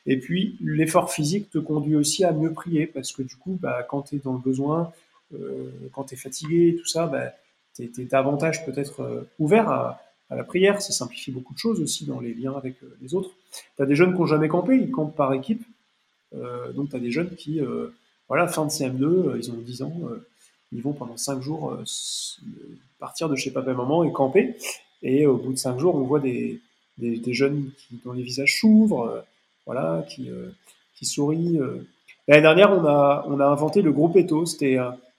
Et puis, l'effort physique te conduit aussi à mieux prier, parce que du coup, bah, quand tu es dans le besoin, euh, quand tu es fatigué, tout ça, bah, tu es, davantage peut-être euh, ouvert à, à, la prière. Ça simplifie beaucoup de choses aussi dans les liens avec les autres. Tu as des jeunes qui n'ont jamais campé, ils campent par équipe. Euh, donc, tu as des jeunes qui, euh, voilà, fin de CM2, euh, ils ont 10 ans, ils vont pendant 5 jours partir de chez papa et maman et camper. Et au bout de 5 jours, on voit des, des, jeunes qui, dont les visages s'ouvrent, voilà, qui, qui sourient. L'année dernière, on a, on a inventé le groupe Eto. C'était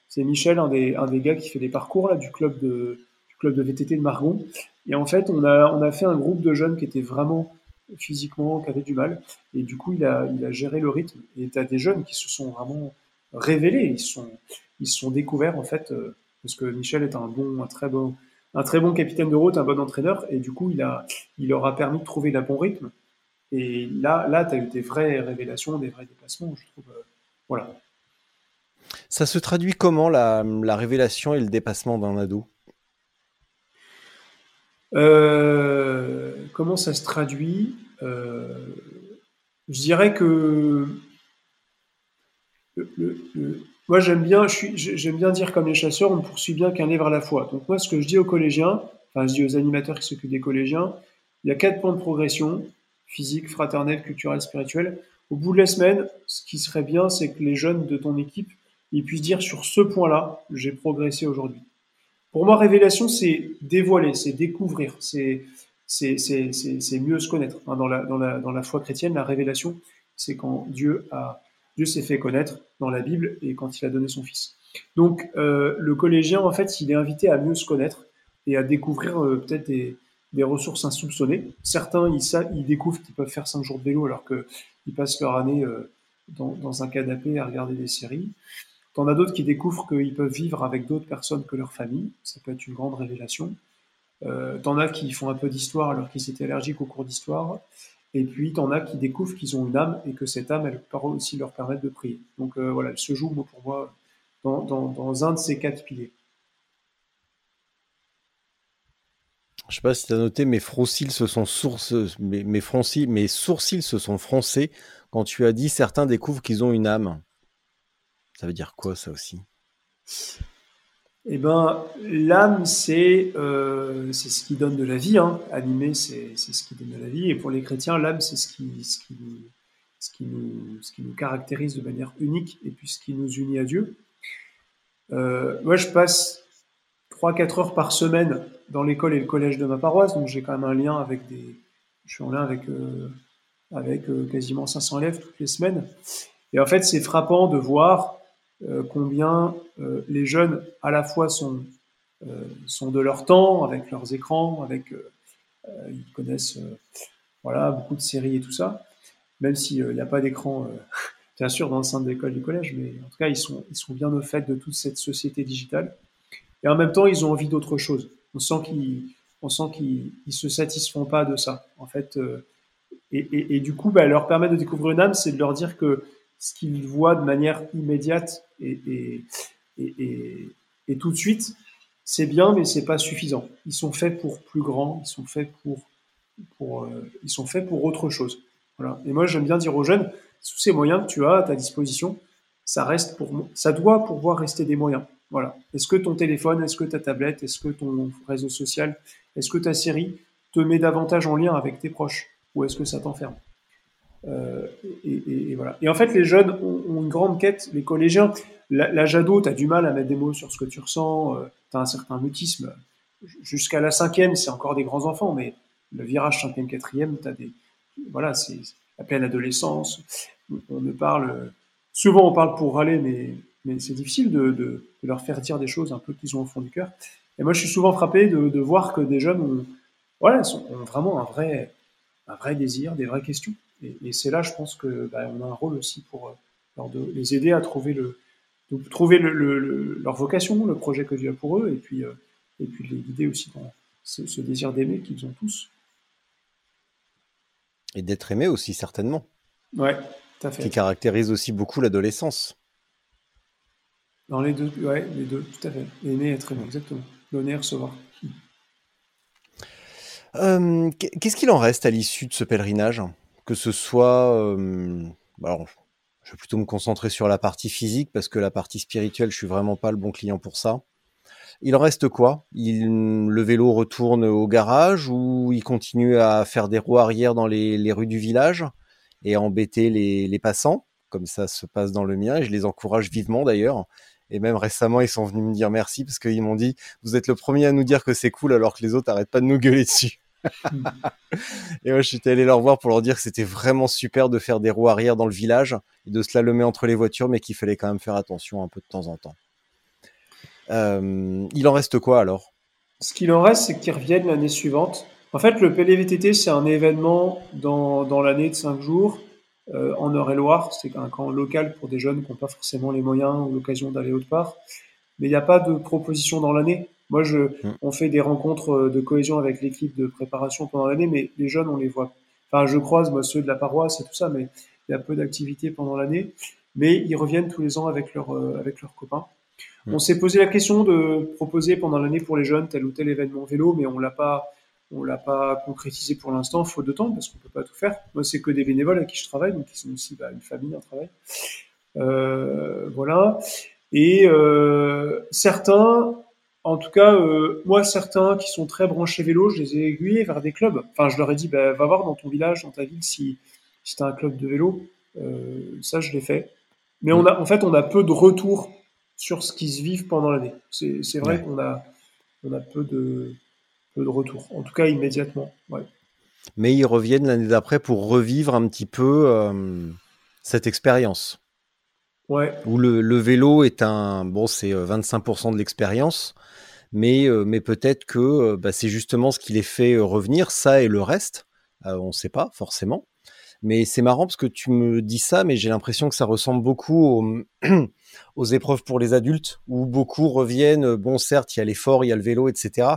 c'est Michel, un des, un des gars qui fait des parcours là, du club de, du club de VTT de Margon. Et en fait, on a, on a fait un groupe de jeunes qui étaient vraiment physiquement, qui du mal. Et du coup, il a, il a géré le rythme. Et tu as des jeunes qui se sont vraiment révélés. Ils sont, ils se sont découverts, en fait, euh, parce que Michel est un bon, un très bon, un très bon capitaine de route, un bon entraîneur. Et du coup, il, a, il leur a permis de trouver le bon rythme. Et là, là tu as eu des vraies révélations, des vrais déplacements, je trouve. Euh, voilà. Ça se traduit comment la, la révélation et le dépassement d'un ado? Euh, comment ça se traduit euh, Je dirais que moi j'aime bien, dire comme les chasseurs, on ne poursuit bien qu'un livre à la fois. Donc moi ce que je dis aux collégiens, enfin je dis aux animateurs qui s'occupent des collégiens, il y a quatre points de progression physique, fraternelle, culturelle, spirituelle. Au bout de la semaine, ce qui serait bien, c'est que les jeunes de ton équipe ils puissent dire sur ce point-là, j'ai progressé aujourd'hui. Pour moi, révélation, c'est dévoiler, c'est découvrir, c'est mieux se connaître. Dans la, dans, la, dans la foi chrétienne, la révélation, c'est quand Dieu Dieu s'est fait connaître dans la Bible et quand il a donné son Fils. Donc euh, le collégien, en fait, il est invité à mieux se connaître et à découvrir euh, peut-être des, des, ressources insoupçonnées. Certains, ils, ça, ils découvrent qu'ils peuvent faire cinq jours de vélo alors qu'ils passent leur année euh, dans, dans, un canapé à regarder des séries. T'en as d'autres qui découvrent qu'ils peuvent vivre avec d'autres personnes que leur famille. Ça peut être une grande révélation. Euh, t'en as qui font un peu d'histoire alors qu'ils étaient allergiques au cours d'histoire. Et puis, t'en as qui découvrent qu'ils ont une âme et que cette âme, elle peut aussi leur permettre de prier. Donc euh, voilà, elle se joue, pour moi, dans, un de ces quatre piliers. Je sais pas si tu as noté, mes mes, mes, mes sourcils se sont froncés quand tu as dit certains découvrent qu'ils ont une âme. Ça veut dire quoi ça aussi? Eh ben, l'âme, c'est euh, ce qui donne de la vie. Hein. Animé, c'est ce qui donne de la vie. Et pour les chrétiens, l'âme, c'est ce qui, ce, qui, ce, qui nous, ce qui nous caractérise de manière unique et puis ce qui nous unit à Dieu. Euh, moi, je passe 3-4 heures par semaine dans l'école et le collège de ma paroisse, donc j'ai quand même un lien avec des. Je suis en lien avec, euh, avec euh, quasiment 500 élèves toutes les semaines. Et en fait, c'est frappant de voir combien euh, les jeunes à la fois sont, euh, sont de leur temps, avec leurs écrans, avec ils connaissent voilà, beaucoup de séries et tout ça, même s'il n'y a pas d'écran, <laughs> bien sûr, dans le sein de l'école du collège, mais en tout cas, ils sont, ils sont bien au fait de toute cette société digitale. Et en même temps, ils ont envie d'autre chose. On sent qu'ils on sent se satisfont pas de ça. En fait, et, et, et, du coup, bah, leur permettre de découvrir une âme, c'est de leur dire que ce qu'ils voient de manière immédiate et, tout de suite, c'est bien, mais c'est pas suffisant. Ils sont faits pour plus grand, ils sont faits pour, pour euh, ils sont faits pour autre chose. Voilà. Et moi, j'aime bien dire aux jeunes, tous ces moyens que tu as à ta disposition, ça reste pour, ça doit pouvoir rester des moyens. Voilà. Est-ce que ton téléphone, est-ce que ta tablette, est-ce que ton réseau social, est-ce que ta série te met davantage en lien avec tes proches, ou est-ce que ça t'enferme? Euh, et, et, voilà. Et en fait, les jeunes ont, une grande quête, les collégiens. L'âge ado, tu as du mal à mettre des mots sur ce que tu ressens, euh, tu as un certain mutisme. Jusqu'à la cinquième, c'est encore des grands enfants, mais le virage cinquième, quatrième, tu as des. Voilà, c'est la pleine adolescence. On ne parle. Souvent, on parle pour râler, mais, mais c'est difficile de, de, de, leur faire dire des choses un peu qu'ils ont au fond du cœur. Et moi, je suis souvent frappé de, de voir que des jeunes ont, voilà, ont vraiment un vrai, un vrai désir, des vraies questions. Et, c'est là, je pense que bah, on a un rôle aussi pour euh, de les aider à trouver le, trouver le, leur vocation, le projet que Dieu a pour eux, et puis euh, et puis les guider aussi dans ce, désir d'aimer qu'ils ont tous. Et d'être aimé aussi certainement. Ouais, tout à fait. Qui caractérise aussi beaucoup l'adolescence. Dans les deux, ouais, les deux, tout à fait. Aimer, être aimé, exactement. Donner, recevoir. Euh, qu'est-ce qu'il en reste à l'issue de ce pèlerinage? Que ce soit, euh, je vais plutôt me concentrer sur la partie physique parce que la partie spirituelle, je suis vraiment pas le bon client pour ça. Il en reste quoi? Le vélo retourne au garage ou il continue à faire des roues arrière dans les, rues du village et à embêter les, passants, comme ça se passe dans le mien, et je les encourage vivement d'ailleurs. Et même récemment, ils sont venus me dire merci parce qu'ils m'ont dit, vous êtes le premier à nous dire que c'est cool alors que les autres arrêtent pas de nous gueuler dessus et moi, je suis allé leur voir pour leur dire que c'était vraiment super de faire des roues arrière dans le village et de se lemer entre les voitures, mais qu'il fallait quand même faire attention un peu de temps en temps. Euh, il en reste quoi alors? Ce qu'il en reste, c'est qu'ils reviennent l'année suivante. En fait, le PLVTT, c'est un événement dans, dans l'année de 5 jours euh, en Eure-et-Loire. C'est un camp local pour des jeunes qui n'ont pas forcément les moyens ou l'occasion d'aller autre part. Mais il n'y a pas de proposition dans l'année. Moi, je, mm. on fait des rencontres euh, de cohésion avec l'équipe de préparation pendant l'année, mais les jeunes, on les voit. Enfin, je croise moi ceux de la paroisse et tout ça, mais il y a peu d'activités pendant l'année. Mais ils reviennent tous les ans avec leurs euh, avec leurs copains. Mm. On s'est posé la question de proposer pendant l'année pour les jeunes tel ou tel événement vélo, mais on l'a pas on l'a pas concrétisé pour l'instant, faute de temps, parce qu'on peut pas tout faire. Moi, c'est que des bénévoles avec qui je travaille, donc ils sont aussi bah, une famille, un travail. Euh, voilà. Et euh, certains en tout cas, euh, moi, certains qui sont très branchés vélo, je les ai aiguillés vers des clubs. Enfin, je leur ai dit, bah, va voir dans ton village, dans ta ville, si, si tu as un club de vélo. Euh, ça, je l'ai fait. Mais on a, en fait, on a peu de retours sur ce qui se vit pendant l'année. C'est vrai qu'on a, on a peu de, peu de retours. En tout cas, immédiatement. Ouais. Mais ils reviennent l'année d'après pour revivre un petit peu euh, cette expérience. Ouais. Où le, vélo est un, bon, c'est 25% de l'expérience, mais, mais peut-être que bah, c'est justement ce qui les fait revenir, ça et le reste. on ne sait pas forcément. Mais c'est marrant parce que tu me dis ça, mais j'ai l'impression que ça ressemble beaucoup <clears throat> aux, épreuves pour les adultes, où beaucoup reviennent, bon certes, il y a l'effort, il y a le vélo, etc.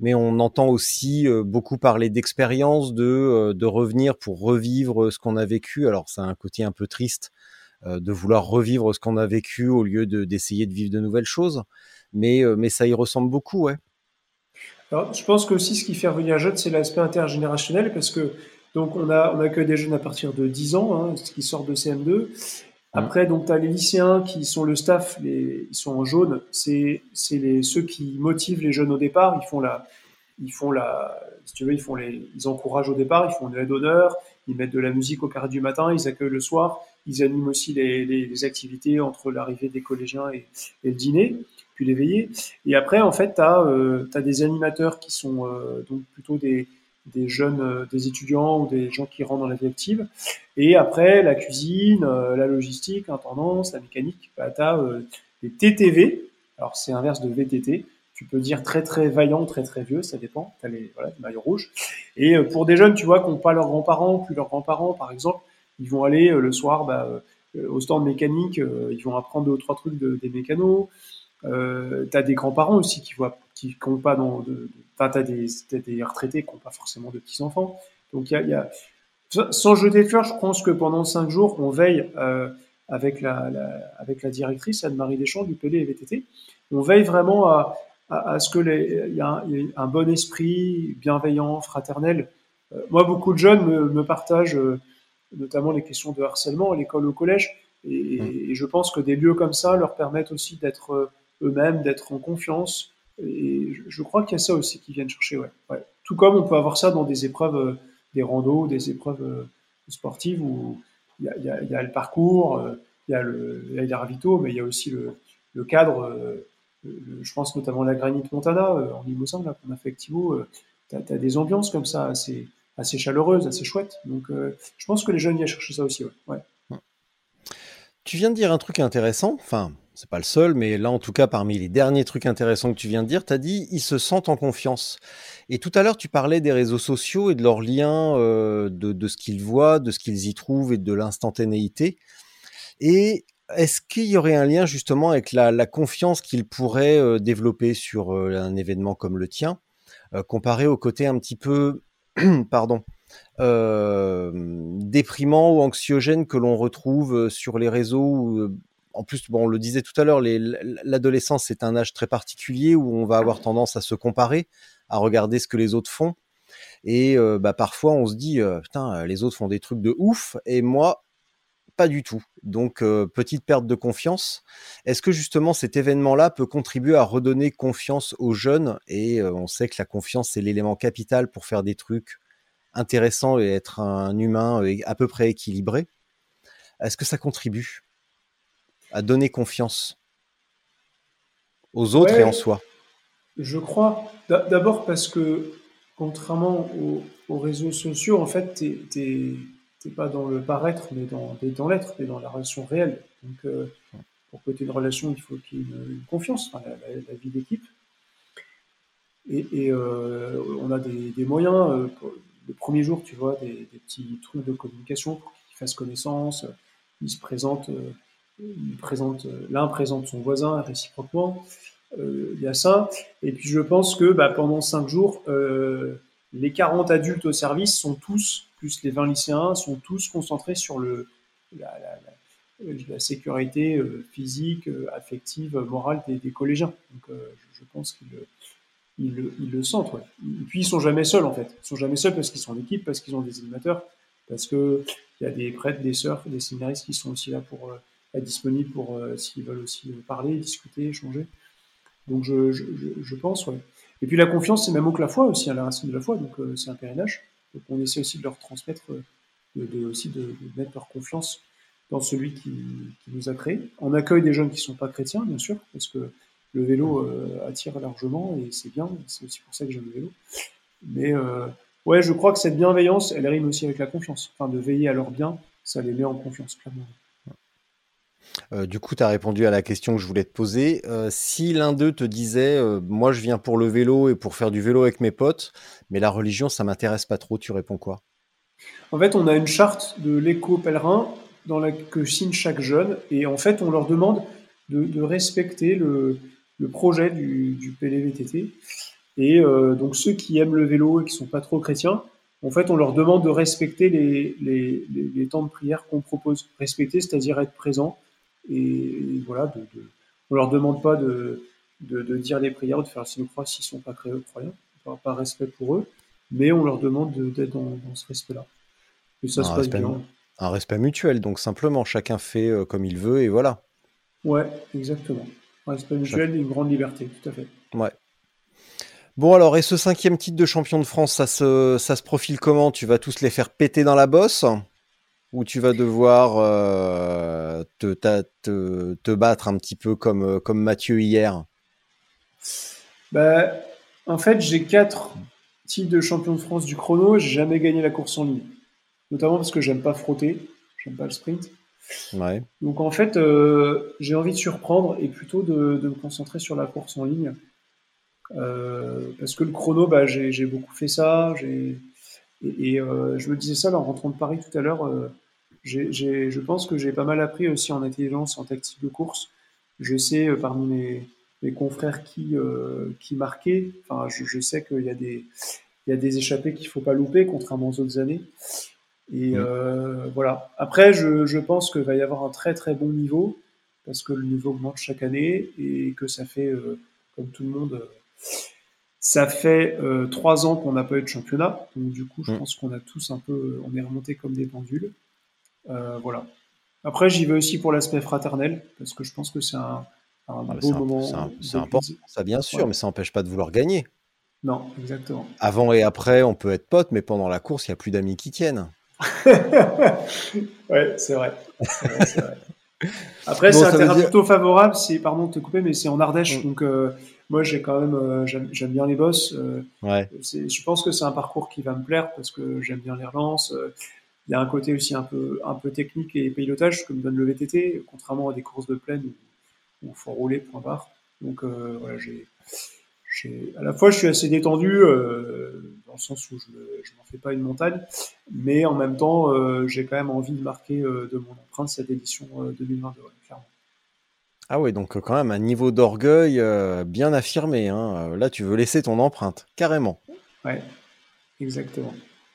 Mais on entend aussi euh, beaucoup parler d'expérience, de, euh, de revenir pour revivre ce qu'on a vécu. Alors c'est un côté un peu triste euh, de vouloir revivre ce qu'on a vécu au lieu d'essayer de, vivre de nouvelles choses. Mais, mais ça y ressemble beaucoup, ouais. Alors, je pense que aussi ce qui fait revenir jeune, c'est l'aspect intergénérationnel, parce que donc on a on accueille des jeunes à partir de 10 ans, hein, qui sortent de CM2. Après, donc, tu as les lycéens qui sont le staff, les, ils sont en jaune. C'est, ceux qui motivent les jeunes au départ. Ils font la, ils font la, si tu veux, ils font les, ils encouragent au départ. Ils font une aide d'honneur. Ils mettent de la musique au carré du matin. Ils accueillent le soir. Ils animent aussi les, les, activités entre l'arrivée des collégiens et, et, le dîner, puis les veillées. Et après, en fait, tu as, euh, des animateurs qui sont euh, donc plutôt des, des jeunes, euh, des étudiants ou des gens qui rentrent dans la vie. Et après, la cuisine, euh, la logistique, l'intendance, la mécanique, bah, tu as euh, les TTV. Alors, c'est inverse de VTT. Tu peux dire très très vaillant, très très vieux, ça dépend. Tu as les, voilà, les maillots rouges. Et pour des jeunes, tu vois, qui n'ont pas leurs grands-parents, plus leurs grands-parents, par exemple, ils vont aller le soir bah, au stand mécanique, ils vont apprendre deux ou trois trucs de, des mécanos. Euh, tu as des grands-parents aussi qui voient, qui n'ont pas dans, de, t'as des, des retraités qui n'ont pas forcément de petits enfants. Donc il y a, y a, sans jeter de fleurs, je pense que pendant cinq jours, on veille euh, avec la, la, avec la directrice Anne-Marie Deschamps du PD et VTT. On veille vraiment à, à, ce que il y, a un bon esprit bienveillant, fraternel. Euh, moi, beaucoup de jeunes me, me partagent euh, notamment les questions de harcèlement à l'école, au collège, et, mmh. et, je pense que des lieux comme ça leur permettent aussi d'être euh, eux-mêmes, d'être en confiance. Et je, crois qu'il y a ça aussi qui viennent chercher, ouais. ouais. Tout comme on peut avoir ça dans des épreuves, euh, des randos, des épreuves euh, sportives où il y a, y, a, y a, le parcours, euh, il y a le, y a ravito, mais il y a aussi le, le cadre. je pense notamment à la Granite Montana en Limousin, là qu'on a fait avec Thibaut. tu as, des ambiances comme ça assez, assez chaleureuses, assez chouettes. Donc, je pense que les jeunes viennent chercher ça aussi, ouais. Tu viens de dire un truc intéressant, enfin, c'est pas le seul, mais là en tout cas parmi les derniers trucs intéressants que tu viens de dire, tu as dit ils se sentent en confiance. Et tout à l'heure tu parlais des réseaux sociaux et de leur lien euh, de, ce qu'ils voient, de ce qu'ils y trouvent et de l'instantanéité. Et est-ce qu'il y aurait un lien justement avec la, confiance qu'ils pourraient euh, développer sur euh, un événement comme le tien, euh, comparé au côté un petit peu, <clears throat> pardon, déprimant ou anxiogène que l'on retrouve sur les réseaux où, en plus, bon, on le disait tout à l'heure, l'adolescence c'est un âge très particulier où on va avoir tendance à se comparer, à regarder ce que les autres font. Et euh, bah, parfois, on se dit, euh, putain, les autres font des trucs de ouf, et moi, pas du tout. Donc, euh, petite perte de confiance. Est-ce que justement cet événement-là peut contribuer à redonner confiance aux jeunes? Et on sait que la confiance, c'est l'élément capital pour faire des trucs intéressants et être un humain à peu près équilibré. Est-ce que ça contribue à donner confiance aux autres et en soi? Je crois. D'abord parce que, contrairement aux, réseaux sociaux, en fait, tu n'es pas dans le paraître, mais dans, dans l'être, tu es dans la relation réelle. Donc, euh, pour que une relation, il faut qu'il y ait une, confiance, la, vie d'équipe. Et, euh, on a des, moyens. Euh, le premier jour, tu vois, des, petits trucs de communication pour qu'ils fassent connaissance. Ils se présentent présente, l'un présente son voisin réciproquement. Il y a ça. Et puis je pense que bah, pendant cinq jours, les 40 adultes au service sont tous, plus les 20 lycéens, sont tous concentrés sur le, la, sécurité euh, physique, affective, morale des, collégiens. Donc je, pense qu'ils ils, ils, le sentent. Et puis ils sont jamais seuls en fait. Ils sont jamais seuls parce qu'ils sont en équipe, parce qu'ils ont des animateurs, parce qu'il y a des prêtres, des sœurs, des séminaristes qui sont aussi là pour être disponible pour euh, s'ils veulent aussi parler, discuter, échanger. Donc je, pense, ouais. Et puis la confiance, c'est même mot que la foi aussi, à la racine de la foi, donc euh, c'est un périnage. Donc on essaie aussi de leur transmettre, euh, de, aussi de, mettre leur confiance dans celui qui, nous a créés. On accueille des jeunes qui ne sont pas chrétiens, bien sûr, parce que le vélo attire largement et c'est bien, c'est aussi pour ça que j'aime le vélo. Mais ouais, je crois que cette bienveillance, elle rime aussi avec la confiance. Enfin, de veiller à leur bien, ça les met en confiance, clairement. Euh, du coup, tu as répondu à la question que je voulais te poser. Euh, si l'un d'eux te disait, euh, moi je viens pour le vélo et pour faire du vélo avec mes potes, mais la religion, ça m'intéresse pas trop, tu réponds quoi? En fait, on a une charte de l'éco-pèlerin dans la que signe chaque jeune, et en fait, on leur demande de, respecter le, projet du, du PLVTT. Et donc ceux qui aiment le vélo et qui sont pas trop chrétiens, en fait, on leur demande de respecter les, les, les, temps de prière qu'on propose. Respecter, c'est-à-dire être présent. Et, voilà, de, de, on leur demande pas de, de, de dire les prières ou de faire le signe croix s'ils sont pas croyants, pas, pas respect pour eux, mais on leur demande d'être dans, dans, ce respect-là. Et ça un se passe bien. Un respect mutuel, donc simplement, chacun fait euh, comme il veut et voilà. Ouais, exactement. Un respect mutuel et une grande liberté, tout à fait. Ouais. Bon alors, et ce cinquième titre de champion de France, ça se, ça se profile comment? Tu vas tous les faire péter dans la bosse? Ou tu vas devoir euh, te, te, te, battre un petit peu comme, comme Mathieu hier bah, En fait, j'ai quatre titres de champion de France du chrono, j'ai jamais gagné la course en ligne. Notamment parce que j'aime pas frotter, j'aime pas le sprint. Ouais. Donc en fait, euh, j'ai envie de surprendre et plutôt de, de, me concentrer sur la course en ligne. Euh, parce que le chrono, bah, j'ai beaucoup fait ça. Et, et euh, je me disais ça en rentrant de Paris tout à l'heure. Euh, je pense que j'ai pas mal appris aussi en intelligence, en tactique de course. Je sais parmi mes, mes confrères qui, qui marquaient. Enfin, je, je sais qu'il y a des il y a des échappées qu'il faut pas louper, contrairement aux autres années. Et euh, voilà. Après, je, je pense qu'il va y avoir un très très bon niveau parce que le niveau augmente chaque année et que ça fait, euh, comme tout le monde, ça fait euh, trois ans qu'on n'a pas eu de championnat, donc du coup, je mm. pense qu'on a tous un peu, on est remonté comme des pendules. Euh, voilà. Après, j'y vais aussi pour l'aspect fraternel, parce que je pense que c'est un, un ah, beau moment. C'est important, ça bien sûr, mais ça n'empêche pas de vouloir gagner. Non, exactement. Avant et après, on peut être potes, mais pendant la course, il n'y a plus d'amis qui tiennent. <laughs> ouais, c'est vrai. <laughs> Après, c'est un terrain plutôt favorable. C'est, pardon de te couper, mais c'est en Ardèche, mm. donc euh, moi, j'ai quand même, euh, j'aime bien les bosses. Euh, ouais. Je pense que c'est un parcours qui va me plaire parce que j'aime bien les relances. Euh, il y a un côté aussi un peu, un peu technique et pilotage que me donne le VTT, contrairement à des courses de plaine où il faut rouler point barre. Donc voilà, j'ai, à la fois je suis assez détendu dans le sens où je, je m'en fais pas une montagne, mais en même temps j'ai quand même envie de marquer de mon empreinte cette édition 2022, clairement. Ah oui, donc quand même un niveau d'orgueil euh, bien affirmé. Hein. Là, tu veux laisser ton empreinte, carrément. Ouais, exactement.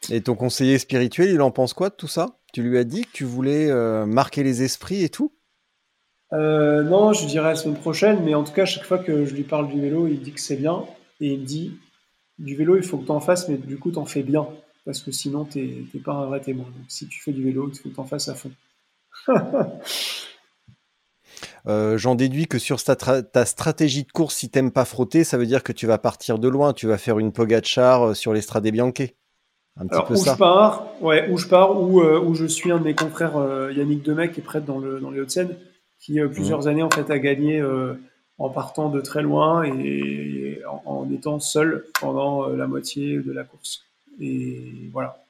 Et ton conseiller spirituel, il en pense quoi de tout ça? Tu lui as dit que tu voulais euh, marquer les esprits et tout? Euh, Non, je dirais la semaine prochaine, mais en tout cas, chaque fois que je lui parle du vélo, il dit que c'est bien. Et il me dit, du vélo, il faut que tu en fasses, mais du coup, tu en fais bien. Parce que sinon, tu n'es pas un vrai témoin. Donc, si tu fais du vélo, il faut que tu en fasses à fond. <laughs> Euh, j'en déduis que sur ta, stratégie de course, si t'aimes pas frotter, ça veut dire que tu vas partir de loin, tu vas faire une Pogachar euh, sur l'Estrade Bianche. Un petit peu où ça. je pars, ouais, où je pars, où, euh, où je suis un de mes confrères, Yannick Demec, qui est prêtre dans, le, dans les Hauts-de-Seine, qui plusieurs mmh. années en fait a gagné en partant de très loin et, en, étant seul pendant la moitié de la course. Et voilà.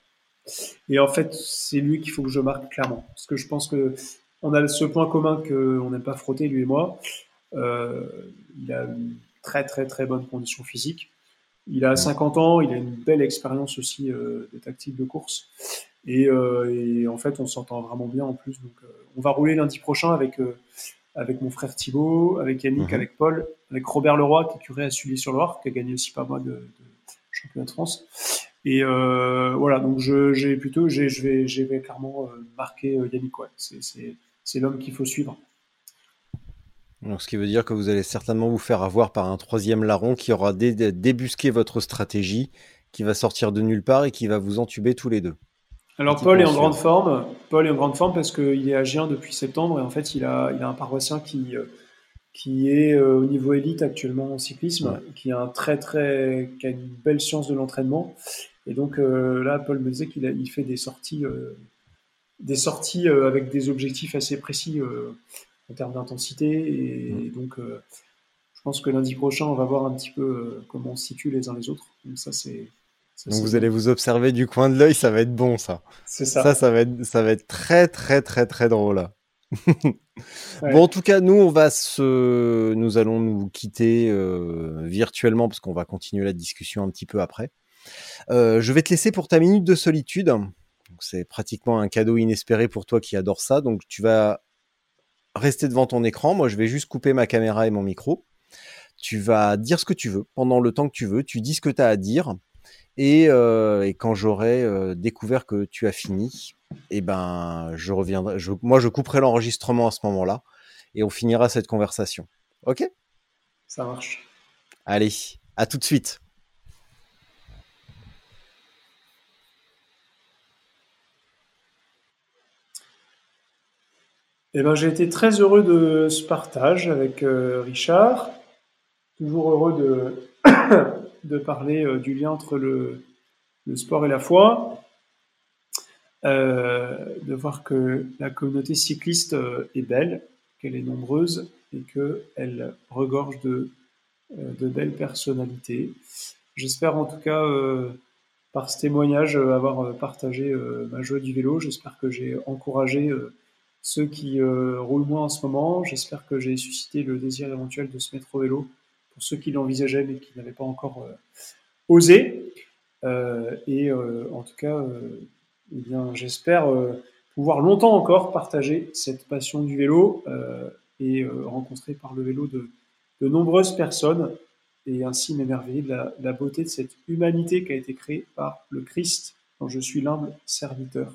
Et en fait, c'est lui qu'il faut que je marque clairement, parce que je pense que on a ce point commun qu'on n'aime pas frotter, lui et moi. Euh, il a une très très très bonne condition physique. Il a 50 ans, il a une belle expérience aussi euh, de tactique de course. Euh, et, en fait, on s'entend vraiment bien en plus. Donc, on va rouler lundi prochain avec, avec mon frère Thibaut, avec Yannick, mhm. avec Paul, avec Robert Leroy, qui est curé à Sully-sur-Loire, qui a gagné aussi pas mal de, de championnat de France. Et voilà, donc j'ai plutôt, je vais, vais clairement marquer Yannick. Ouais. C'est c'est l'homme qu'il faut suivre. Donc, ce qui veut dire que vous allez certainement vous faire avoir par un troisième larron qui aura débusqué votre stratégie, qui va sortir de nulle part et qui va vous entuber tous les deux. Alors Paul est en grande forme. Paul est en grande forme parce qu'il est agien depuis septembre et en fait il a, il a un paroissien qui, euh, qui est euh, au niveau élite actuellement en cyclisme, qui a un très très, qui a une belle science de l'entraînement. Et donc euh, là Paul me disait qu'il il fait des sorties des sorties euh, avec des objectifs assez précis euh, en termes d'intensité. Et, mmh. donc, euh, je pense que lundi prochain, on va voir un petit peu comment on se situe les uns les autres. Donc, ça, c'est. Donc vous allez vous observer du coin de l'œil, ça va être bon ça. C'est ça. Ça, ça va être, ça va être très très très très drôle. <laughs> Bon, en tout cas, nous, on va se, nous allons nous quitter euh, virtuellement parce qu'on va continuer la discussion un petit peu après. Euh, je vais te laisser pour ta minute de solitude. C'est pratiquement un cadeau inespéré pour toi qui adore ça. Donc, tu vas rester devant ton écran. Moi, je vais juste couper ma caméra et mon micro. Tu vas dire ce que tu veux pendant le temps que tu veux. Tu dis ce que tu as à dire. Et, euh, et quand j'aurai euh, découvert que tu as fini, eh ben, je reviendrai. Je, moi, je couperai l'enregistrement à ce moment-là et on finira cette conversation. Ok? Ça marche. Allez, à tout de suite. Eh ben, j'ai été très heureux de ce partage avec euh, Richard. Toujours heureux de, <coughs> de parler euh, du lien entre le, le, sport et la foi. Euh, de voir que la communauté cycliste est belle, qu'elle est nombreuse et qu'elle regorge de, de belles personnalités. J'espère en tout cas, par ce témoignage, avoir partagé ma joie du vélo. J'espère que j'ai encouragé ceux qui euh, roulent moins en ce moment. J'espère que j'ai suscité le désir éventuel de se mettre au vélo pour ceux qui l'envisageaient mais qui n'avaient pas encore euh, osé. Euh, et en tout cas, eh bien, j'espère pouvoir longtemps encore partager cette passion du vélo et rencontrer par le vélo de, nombreuses personnes et ainsi m'émerveiller de la, la beauté de cette humanité qui a été créée par le Christ dont je suis l'humble serviteur.